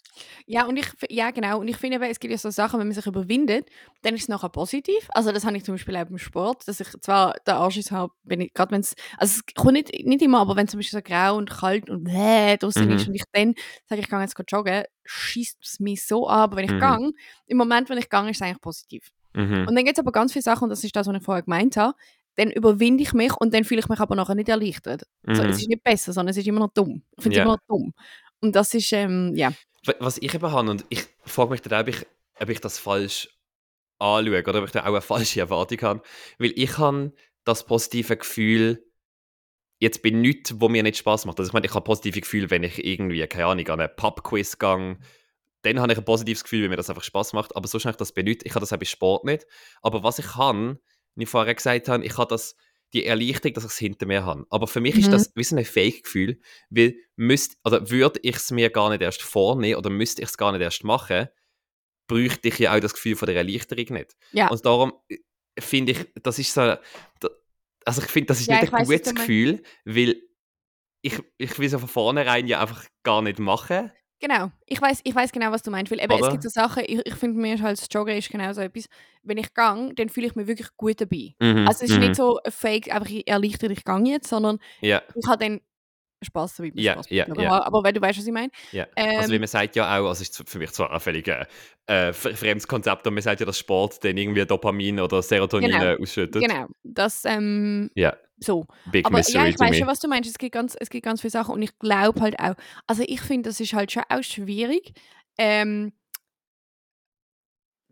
Speaker 2: Ja, und ich, ja, genau. Und ich finde, es gibt ja so Sachen, wenn man sich überwindet, dann ist es nachher positiv. Also, das habe ich zum Beispiel auch beim Sport, dass ich zwar den Anschiss habe, wenn ich, gerade wenn es, also es kommt nicht, nicht immer, aber wenn es zum Beispiel so grau und kalt und bläh draußen
Speaker 1: Mhm.
Speaker 2: ist und ich dann sage, ich gehe jetzt gerade joggen, schießt es mich so an. Aber wenn ich
Speaker 1: Mhm.
Speaker 2: gehe, im Moment, wenn ich gehe, ist es eigentlich positiv.
Speaker 1: Mhm.
Speaker 2: Und dann gibt es aber ganz viele Sachen, und das ist das, was ich vorher gemeint habe, dann überwinde ich mich und dann fühle ich mich aber nachher nicht erleichtert. So,
Speaker 1: Mhm.
Speaker 2: es ist nicht besser, sondern es ist immer noch dumm. Ich finde es
Speaker 1: Ja.
Speaker 2: immer noch dumm. Und das ist, ähm, ja.
Speaker 1: Was ich eben habe, und ich frage mich dann auch, ob ich, ob ich das falsch anschaue oder ob ich da auch eine falsche Erwartung habe, weil ich habe das positive Gefühl, jetzt bei nichts, wo mir nicht Spaß macht. Also ich meine, ich habe positive Gefühl, wenn ich irgendwie, keine Ahnung, an einen Pub-Quiz gehe, dann habe ich ein positives Gefühl, wenn mir das einfach Spaß macht. Aber sonst habe ich das bei nichts. Ich habe das auch bei Sport nicht. Aber was ich kann, wie ich vorher gesagt habe, ich habe das, die Erleichterung, dass ich es hinter mir habe. Aber für mich ist
Speaker 2: Mhm.
Speaker 1: das wie so ein Fake-Gefühl, weil müsst, oder würde ich es mir gar nicht erst vornehmen oder müsste ich es gar nicht erst machen, bräuchte ich ja auch das Gefühl von der Erleichterung nicht.
Speaker 2: Ja.
Speaker 1: Und darum äh, finde ich, das ist so, also ich finde, das ist
Speaker 2: Ja,
Speaker 1: nicht
Speaker 2: ich
Speaker 1: ein gutes. Gefühl, weil ich, ich will so von vornherein ja einfach gar nicht machen.
Speaker 2: Genau, ich weiß ich weiß genau, was du meinst. Weil eben, es gibt so Sachen, ich, ich finde mir halt das Joggen ist genau so etwas, wenn ich gehe, dann fühle ich mich wirklich gut dabei.
Speaker 1: Mhm,
Speaker 2: Also es ist
Speaker 1: mhm.
Speaker 2: nicht so ein Fake, einfach ich erleichtert, ich gehe jetzt, sondern
Speaker 1: Ja,
Speaker 2: ich habe dann Spaß dabei.
Speaker 1: Ja,
Speaker 2: Spaß
Speaker 1: ja, ja.
Speaker 2: aber, aber wenn du weißt, was ich meine.
Speaker 1: ja. also wie
Speaker 2: Ähm,
Speaker 1: man sagt ja auch, also ist für mich zwar ein völlig äh, fr- fremdes Konzept, aber man sagt ja, dass Sport dann irgendwie Dopamin oder Serotonin
Speaker 2: Genau,
Speaker 1: äh, ausschüttet.
Speaker 2: Genau, das ähm,
Speaker 1: Ja,
Speaker 2: so.
Speaker 1: big
Speaker 2: Aber ja, ich weiß schon, was du meinst. Es gibt ganz, es gibt ganz viele Sachen und ich glaube halt auch, also ich finde, das ist halt schon auch schwierig, ähm,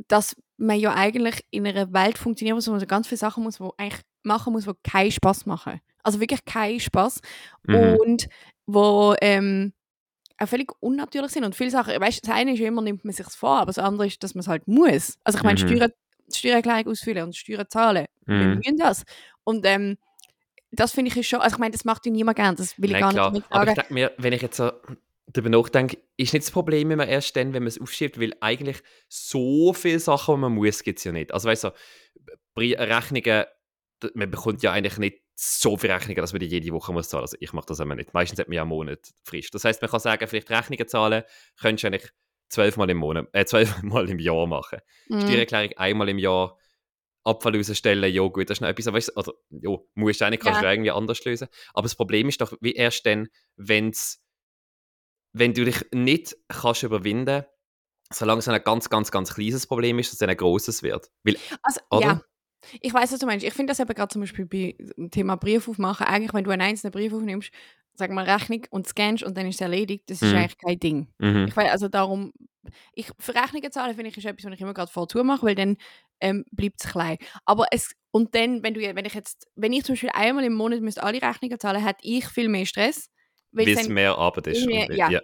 Speaker 2: dass man ja eigentlich in einer Welt funktionieren muss, wo man so ganz viele Sachen muss, wo eigentlich machen muss, wo keinen Spaß machen. Also wirklich keinen Spaß
Speaker 1: Mhm.
Speaker 2: und wo ähm, auch völlig unnatürlich sind und viele Sachen, weißt, das eine ist immer, nimmt man sich vor, aber das andere ist, dass man es halt muss. Also ich meine,
Speaker 1: Mhm.
Speaker 2: Steuern, Steuererklärung ausfüllen und Steuern zahlen, wir
Speaker 1: Mhm.
Speaker 2: müssen das. Und ähm, das finde ich schon, also ich meine, das macht ja niemand gern, das will ich
Speaker 1: Nein,
Speaker 2: gar
Speaker 1: klar.
Speaker 2: nicht damit
Speaker 1: Aber ich
Speaker 2: sagen.
Speaker 1: denke mir, wenn ich jetzt so darüber nachdenke, ist nicht das Problem immer erst dann, wenn man es aufschiebt, weil eigentlich so viele Sachen, die man muss, gibt es ja nicht. Also weißt du, Rechnungen, man bekommt ja eigentlich nicht so viele Rechnungen, dass man die jede Woche muss zahlen. Also ich mache das immer nicht. Meistens hat man ja einen Monat Frist. Das heißt, man kann sagen, vielleicht Rechnungen zahlen, könntest du eigentlich zwölfmal im Monat, äh, zwölfmal im Jahr machen.
Speaker 2: Mhm.
Speaker 1: Steuererklärung einmal im Jahr, Abfall rausstellen, ja gut, das ist noch etwas, aber weißt, oder, ja, musst du eigentlich, kannst
Speaker 2: Ja.
Speaker 1: du irgendwie anders lösen. Aber das Problem ist doch, wie erst dann, wenn's, wenn du dich nicht kannst überwinden, solange es ein ganz, ganz, ganz kleines Problem ist, dass es ein grosses wird. Weil,
Speaker 2: Also,
Speaker 1: oder?
Speaker 2: ja. Ich weiß, was du meinst. Ich finde das eben gerade zum Beispiel bei dem Thema Brief aufmachen. Eigentlich, wenn du einen einzelnen Brief aufnimmst, sag mal Rechnung und scannst und dann ist es erledigt, das ist
Speaker 1: Mhm.
Speaker 2: eigentlich kein Ding.
Speaker 1: Mhm.
Speaker 2: Ich weiß, also darum, ich, für Rechnungen zahlen finde ich, ist etwas, was ich immer gerade vorzu mache, weil dann ähm, bleibt es klein. Aber es, und dann, wenn du, wenn ich jetzt, wenn ich zum Beispiel einmal im Monat müsste alle Rechnungen zahlen, hätte ich viel mehr Stress. Weil es
Speaker 1: mehr Arbeit ist. weil-
Speaker 2: ja.
Speaker 1: ja.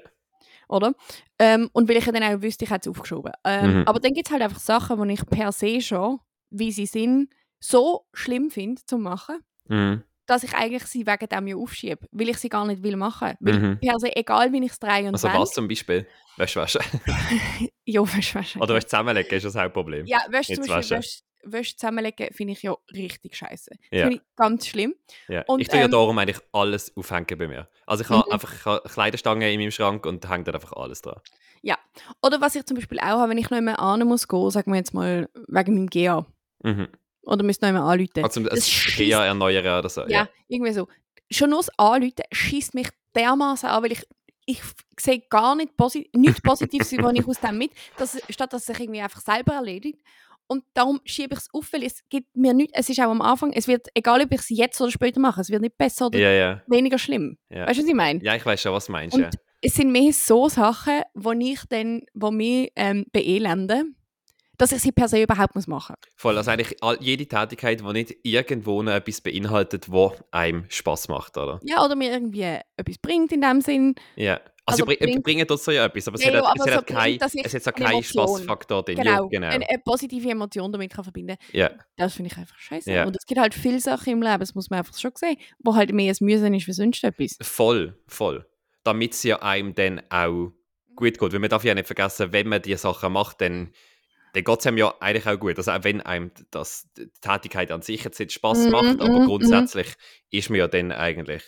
Speaker 2: oder? Ähm, und weil ich ja dann auch wüsste, ich hätte es aufgeschoben. Ähm,
Speaker 1: Mhm.
Speaker 2: Aber dann gibt es halt einfach Sachen, die ich per se schon, wie sie sind, so schlimm finde zu machen,
Speaker 1: Mhm.
Speaker 2: Dass ich eigentlich sie wegen dem ja aufschiebe, weil ich sie gar nicht will machen. Weil
Speaker 1: Mhm.
Speaker 2: se, egal wie ich es drehe und
Speaker 1: Also
Speaker 2: wende-
Speaker 1: was zum Beispiel? Wäsche waschen.
Speaker 2: Ja, weißt, weißt,
Speaker 1: Oder Wäsche zusammenlegen ist das Hauptproblem.
Speaker 2: Ja,
Speaker 1: Nicht
Speaker 2: zum Beispiel,
Speaker 1: waschen.
Speaker 2: Wäsche, Wäsche zusammenlegen finde ich ja richtig scheiße.
Speaker 1: Ja.
Speaker 2: finde ich ganz schlimm.
Speaker 1: Ja.
Speaker 2: Und,
Speaker 1: ich tue ja
Speaker 2: ähm,
Speaker 1: darum eigentlich alles aufhängen bei mir. Also ich habe
Speaker 2: Mhm.
Speaker 1: einfach ich habe Kleiderstangen in meinem Schrank und hänge dort einfach alles dran.
Speaker 2: Oder was ich zum Beispiel auch habe, wenn ich noch einmal an muss gehen, sagen wir jetzt mal wegen meinem GA.
Speaker 1: Mhm.
Speaker 2: Oder müsste noch einmal anrufen.
Speaker 1: Also das GEA erneuern oder so.
Speaker 2: Ja,
Speaker 1: Ja.
Speaker 2: irgendwie so. Schon nur das Anrufen schießt mich dermaßen an, weil ich, ich sehe gar nicht posi nichts Positives, was ich aus dem mit, dass, statt dass es sich irgendwie einfach selber erledigt. Und darum schiebe ich es auf, weil es gibt mir nichts, es ist auch am Anfang, es wird, egal ob ich es jetzt oder später mache, es wird nicht besser oder
Speaker 1: Ja, ja.
Speaker 2: weniger schlimm.
Speaker 1: Ja.
Speaker 2: Weißt du, was ich meine?
Speaker 1: ja, ich weiß schon, was du meinst.
Speaker 2: Und
Speaker 1: Ja.
Speaker 2: es sind mehr so Sachen, wo ich dann, wo mich ähm, beelenden, dass ich sie per se überhaupt muss machen
Speaker 1: Voll, also eigentlich jede Tätigkeit, die nicht irgendwo noch etwas beinhaltet, wo einem Spaß macht, oder?
Speaker 2: Ja, oder mir irgendwie etwas bringt in dem Sinn.
Speaker 1: Ja. Also,
Speaker 2: Also
Speaker 1: bring,
Speaker 2: bringt-
Speaker 1: bringen tut so ja etwas, aber es
Speaker 2: Ja,
Speaker 1: hat,
Speaker 2: ja,
Speaker 1: es hat,
Speaker 2: so
Speaker 1: halt kein, es hat so
Speaker 2: eine
Speaker 1: keinen Spaßfaktor drin.
Speaker 2: Genau,
Speaker 1: Ja, genau.
Speaker 2: Eine, eine positive Emotion damit kann verbinden
Speaker 1: Ja.
Speaker 2: Das finde ich einfach scheiße.
Speaker 1: Ja.
Speaker 2: Und es gibt halt viele Sachen im Leben, das muss man einfach schon sehen, wo halt mehr ein Müssen ist wie sonst etwas.
Speaker 1: Voll, voll. Damit es ja einem dann auch gut geht. Weil man darf ja nicht vergessen, wenn man diese Sachen macht, dann, dann geht es einem ja eigentlich auch gut. Also auch wenn einem das, die Tätigkeit an sich jetzt nicht Spaß
Speaker 2: Mhm,
Speaker 1: macht, aber
Speaker 2: mhm,
Speaker 1: grundsätzlich ist man ja dann eigentlich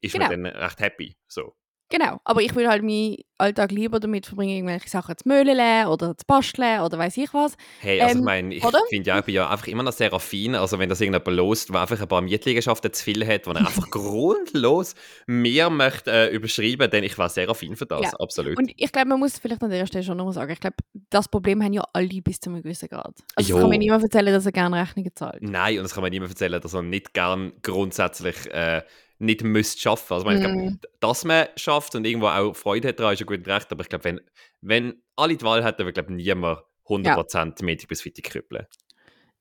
Speaker 1: ist
Speaker 2: Genau.
Speaker 1: man dann recht happy. So.
Speaker 2: Genau, aber ich würde halt meinen Alltag lieber damit verbringen, irgendwelche Sachen zu möhlen oder zu basteln oder weiß ich was.
Speaker 1: Hey, also
Speaker 2: Ähm,
Speaker 1: ich meine, ich finde ja, ich bin ja einfach immer noch sehr affin. Also wenn das irgendjemand lost, der einfach ein paar Mietliegenschaften zu viel hat, wo er einfach grundlos mehr möchte äh, überschreiben, dann ich war sehr affin für das,
Speaker 2: Ja.
Speaker 1: absolut.
Speaker 2: Und ich glaube, man muss vielleicht an der Stelle schon noch mal sagen, ich glaube, das Problem haben ja alle bis zu einem gewissen Grad. Also
Speaker 1: Jo.
Speaker 2: es kann mir niemand erzählen, dass er gerne Rechnungen zahlt.
Speaker 1: Nein, und das kann man niemand erzählen, dass man nicht gern grundsätzlich äh, nicht müsste schaffen. Also ich
Speaker 2: Mm.
Speaker 1: glaub, dass man schafft und irgendwo auch Freude hat daran, ist ja gut recht. Aber ich glaube, wenn, wenn alle die Wahl hätten, würde glaube niemand 100% Montag bis Freitag krüppeln.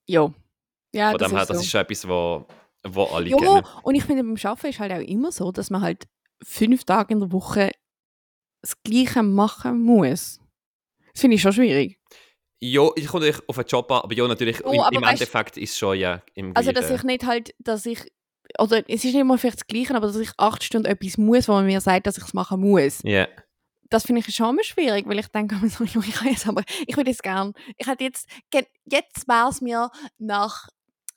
Speaker 2: Ja. Ja,
Speaker 1: Von
Speaker 2: das
Speaker 1: dem her,
Speaker 2: ist
Speaker 1: das
Speaker 2: so.
Speaker 1: ist schon etwas, wo, wo alle
Speaker 2: Ja,
Speaker 1: kennen.
Speaker 2: und ich finde, beim Arbeiten ist halt auch immer so, dass man halt fünf Tage in der Woche das Gleiche machen muss. Das finde ich schon schwierig.
Speaker 1: Ja, ich komme natürlich auf einen Job an, aber ja, natürlich,
Speaker 2: Oh,
Speaker 1: im,
Speaker 2: aber
Speaker 1: im
Speaker 2: weißt-
Speaker 1: Endeffekt ist es schon ja im
Speaker 2: Also, dass ich nicht halt, dass ich, oder es ist nicht mal vielleicht das Gleiche, aber dass ich acht Stunden etwas muss, wo man mir sagt, dass ich es machen muss.
Speaker 1: Ja.
Speaker 2: Das finde ich schon immer schwierig, weil ich denke so, ich kann jetzt aber, ich würde jetzt gern, ich hätte jetzt, jetzt wäre es mir nach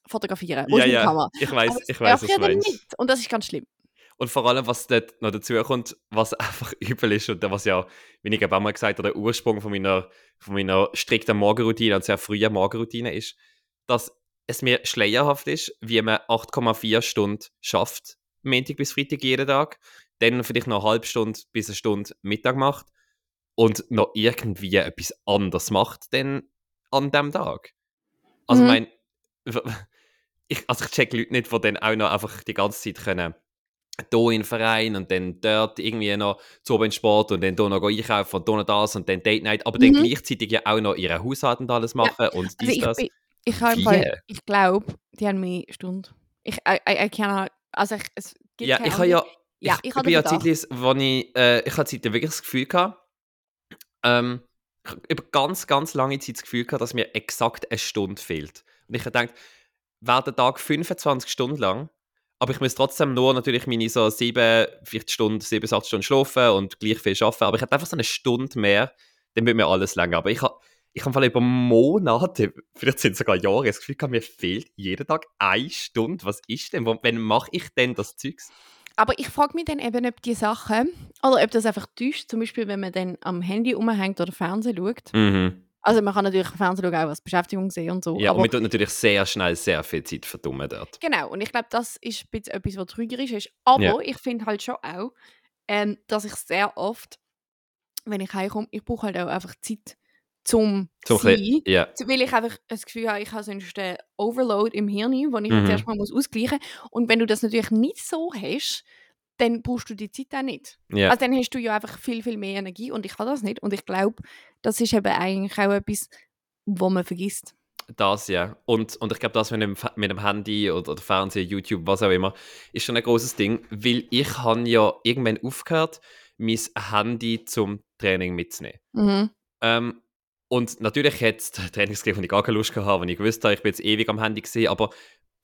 Speaker 2: Fotografieren.
Speaker 1: Ja, ja.
Speaker 2: Kamera?
Speaker 1: Ich weiß,
Speaker 2: es
Speaker 1: ich weiß,
Speaker 2: dann
Speaker 1: meinst.
Speaker 2: nicht. Und das ist ganz schlimm.
Speaker 1: Und vor allem, was dort noch dazu kommt, was einfach übel ist und was ja, wie ich eben auch mal gesagt habe, der Ursprung von meiner, von meiner strikten Morgenroutine und sehr frühen Morgenroutine ist, dass es mir schleierhaft ist, wie man 8,4 Stunden schafft, Montag bis Freitag jeden Tag, dann vielleicht noch eine halbe Stunde bis eine Stunde Mittag macht und noch irgendwie etwas anderes macht dann an dem Tag. Also
Speaker 2: Mhm.
Speaker 1: ich meine, ich, also ich check Leute nicht, die dann auch noch einfach die ganze Zeit können hier in den Verein und dann dort irgendwie noch zu oben Sport und dann hier noch einkaufen und hier noch das und dann Date Night, aber dann
Speaker 2: Mhm.
Speaker 1: gleichzeitig ja auch noch ihren Haushalt und alles machen und
Speaker 2: Also
Speaker 1: dies,
Speaker 2: ich,
Speaker 1: das.
Speaker 2: ich,
Speaker 1: Wie?
Speaker 2: Fall- ich glaube, die haben mehr Stunden. Ich, I, I, I cannot, also ich, es gibt
Speaker 1: Ja, ich habe ja,
Speaker 2: ja,
Speaker 1: ich,
Speaker 2: ich
Speaker 1: ich
Speaker 2: habe
Speaker 1: bin ja zeitlich, wo ich, äh, ich hatte wirklich das Gefühl gehabt, ähm, ich über ganz, ganz lange Zeit das Gefühl gehabt, dass mir exakt eine Stunde fehlt. Und ich habe gedacht, wäre der Tag 25 Stunden lang, aber ich muss trotzdem nur natürlich meine so sieben, vier Stunden, sieben, acht Stunden schlafen und gleich viel arbeiten. Aber ich hätte einfach so eine Stunde mehr, dann wird mir alles länger. Aber ich habe ich habe über Monate, vielleicht sind es sogar Jahre, das Gefühl, mir fehlt jeden Tag eine Stunde. Was ist denn? Wann mache ich denn das Zeugs?
Speaker 2: Aber ich frage mich dann eben, ob die Sachen, oder ob das einfach täuscht, zum Beispiel, wenn man dann am Handy umhängt oder Fernsehen schaut.
Speaker 1: Mhm.
Speaker 2: Also man kann natürlich Fernsehen auch als Beschäftigung sehen und so.
Speaker 1: Ja,
Speaker 2: aber
Speaker 1: und man tut natürlich sehr schnell sehr viel Zeit verdummen dort.
Speaker 2: Genau, und ich glaube, das ist ein bisschen etwas, was trügerisch ist. Aber
Speaker 1: Ja.
Speaker 2: ich finde halt schon auch, ähm, dass ich sehr oft, wenn ich heimkomme, ich brauche halt auch einfach Zeit zum,
Speaker 1: Zum
Speaker 2: sein.
Speaker 1: ja.
Speaker 2: Weil ich einfach das Gefühl habe, ich habe sonst einen Overload im Hirn, den ich
Speaker 1: Mhm.
Speaker 2: jetzt erstmal muss ausgleichen muss. Und wenn du das natürlich nicht so hast, dann brauchst du die Zeit auch nicht.
Speaker 1: ja.
Speaker 2: Also dann hast du ja einfach viel, viel mehr Energie und ich habe das nicht. Und ich glaube, das ist eben eigentlich auch etwas, wo man vergisst.
Speaker 1: Das ja. Und, und ich glaube, das mit dem, mit dem Handy oder, oder Fernsehen, YouTube, was auch immer, ist schon ein großes Ding, weil ich habe ja irgendwann aufgehört, mein Handy zum Training mitzunehmen.
Speaker 2: Mhm.
Speaker 1: Ähm, und natürlich hat es Trainings gegeben, wo ich gar keine Lust gehabt wenn ich gewusst habe, ich bin jetzt ewig am Handy gesehen, aber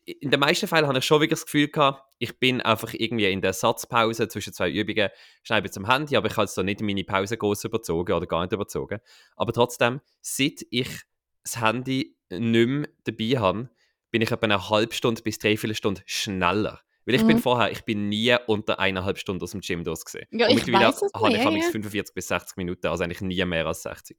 Speaker 1: in den meisten Fällen habe ich schon wirklich das Gefühl gehabt, ich bin einfach irgendwie in der Satzpause zwischen zwei Übungen schnell am Handy, aber ich habe jetzt so nicht meine Pause groß überzogen oder gar nicht überzogen. Aber trotzdem, seit ich das Handy nicht mehr dabei habe, bin ich etwa eine halbe Stunde bis dreiviertel Stunde schneller. Weil ich bin
Speaker 2: Mhm.
Speaker 1: vorher, ich bin nie unter eineinhalb Stunden aus dem Gym durchgesehen.
Speaker 2: Ja,
Speaker 1: Und
Speaker 2: ich
Speaker 1: mittlerweile
Speaker 2: es
Speaker 1: habe ich
Speaker 2: ja,
Speaker 1: habe
Speaker 2: ja.
Speaker 1: 45 bis 60 Minuten, also eigentlich nie mehr als 60.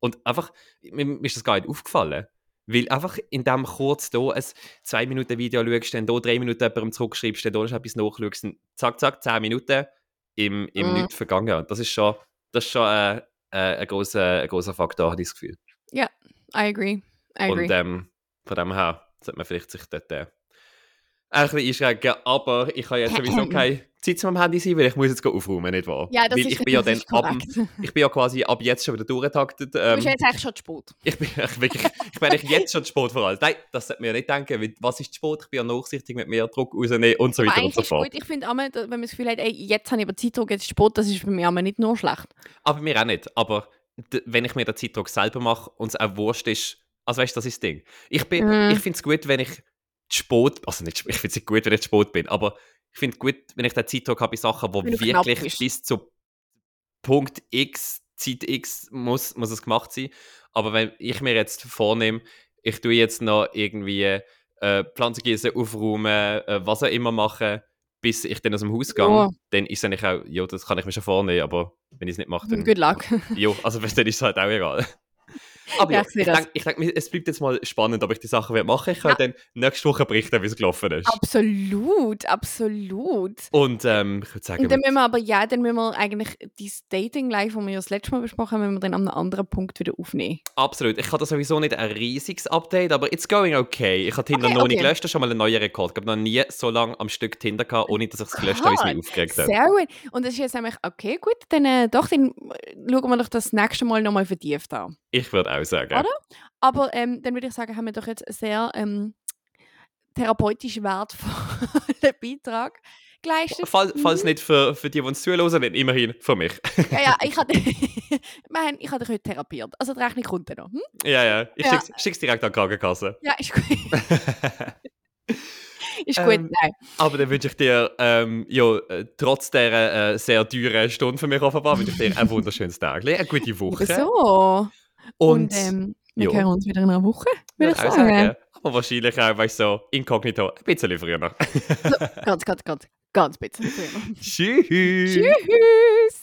Speaker 1: Und einfach, mir ist das gar nicht aufgefallen. Weil einfach in dem kurz da ein 2 Minuten Video schaust, dann da 3 Minuten jemandem zurückschreibst, dann da noch etwas nachschaust, dann zack, zack, 10 Minuten im, im
Speaker 2: Mhm.
Speaker 1: Nichts vergangen. Und das ist schon, das ist schon äh, äh, ein, großer, ein großer Faktor, habe ich das Gefühl.
Speaker 2: I agree. I agree.
Speaker 1: Und ähm, von dem her sollte man vielleicht sich dort äh, ein bisschen einschränken. Aber ich habe jetzt sowieso keine Zeit zum Handy sein, weil ich muss jetzt aufräumen, nicht wahr?
Speaker 2: ja, das
Speaker 1: weil
Speaker 2: ist,
Speaker 1: ich bin ja dann ab, ich bin ja quasi ab jetzt schon wieder durchgetaktet.
Speaker 2: du
Speaker 1: Ähm,
Speaker 2: bist jetzt eigentlich schon zu spät.
Speaker 1: ich bin echt wirklich, ich bin eigentlich jetzt schon zu Sport vor allem. Nein, das sollte man ja nicht denken, weil was ist Sport? Ich bin ja nachsichtig mit mehr Druck rausnehmen und so
Speaker 2: Aber
Speaker 1: weiter und so fort.
Speaker 2: Ich finde immer, wenn man das Gefühl hat, ey, jetzt habe ich aber Zeitdruck, jetzt ist Sport, das ist bei mir immer nicht nur schlecht.
Speaker 1: Aber mir auch nicht. Aber wenn ich mir den Zeitdruck selber mache und es auch wurscht ist, also weißt du, das ist das Ding. Ich, bin,
Speaker 2: Mhm.
Speaker 1: ich finde es gut, wenn ich zu Sport, also nicht, ich finde es gut, wenn ich Sport bin, aber ich finde es gut, wenn ich den Zeitdruck habe bei Sachen, wo wirklich bis zu Punkt X, Zeit X muss, muss es gemacht sein. Aber wenn ich mir jetzt vornehme, ich tue jetzt noch irgendwie äh, Pflanzengießen aufräumen, äh, was auch immer machen, bis ich dann aus dem Haus gehe,
Speaker 2: Ja.
Speaker 1: dann ist es eigentlich auch, ja, das kann ich mir schon vornehmen, aber wenn ich es nicht mache, dann,
Speaker 2: Good luck.
Speaker 1: ja, also dann ist es halt auch egal. Aber
Speaker 2: Ja,
Speaker 1: ja,
Speaker 2: ich sehe
Speaker 1: ich denke, ich denk, es bleibt jetzt mal spannend, ob ich die Sachen machen Ich kann
Speaker 2: Ja.
Speaker 1: dann nächste Woche berichten, wie es gelaufen ist.
Speaker 2: absolut, absolut.
Speaker 1: Und ähm, ich würde sagen,
Speaker 2: Und dann müssen wir aber, ja, dann müssen wir eigentlich dieses Dating-Life, das wir ja das letzte Mal besprochen haben, müssen wir dann an einem anderen Punkt wieder aufnehmen.
Speaker 1: absolut. Ich hatte sowieso nicht ein riesiges Update, aber it's going okay. Ich habe Tinder
Speaker 2: Okay,
Speaker 1: noch nicht
Speaker 2: okay.
Speaker 1: gelöscht, das ist schon mal ein neuer Rekord. Ich habe noch nie so lange am Stück Tinder gehabt, ohne dass ich es gelöscht habe, wie es mich aufgeregt hat.
Speaker 2: Sehr gut. Und das ist jetzt nämlich, okay, gut, dann äh, doch, dann äh, schauen wir doch das nächste Mal nochmal vertieft an.
Speaker 1: Ich würde auch sagen.
Speaker 2: Oder? Aber ähm, dann würde ich sagen, haben wir doch jetzt einen sehr ähm, therapeutisch wertvollen Beitrag geleistet.
Speaker 1: Fall, falls nicht für, für die, die uns zuhören, dann immerhin für mich.
Speaker 2: Ja, ja, ich habe mein, ich dich heute therapiert. Also die Rechnung kommt dann noch. Hm?
Speaker 1: ja, ja. Ich
Speaker 2: Ja.
Speaker 1: schick's, schick's direkt an die Krankenkasse.
Speaker 2: Ja, ist gut. ist gut,
Speaker 1: Ähm,
Speaker 2: nein.
Speaker 1: Aber dann wünsche ich dir, ähm, ja, äh, trotz dieser äh, sehr teuren Stunde für mich offenbar, wünsche ich dir ein wunderschönes Tag, eine gute Woche.
Speaker 2: So. Und,
Speaker 1: Und,
Speaker 2: ähm, wir hören uns wieder in einer Woche, würde ich
Speaker 1: auch
Speaker 2: sagen.
Speaker 1: Aber wahrscheinlich auch, weißt du, so inkognito, ein bisschen früher.
Speaker 2: Ganz, ganz, ganz, ganz bisschen früher.
Speaker 1: Tschüss.
Speaker 2: Tschüss.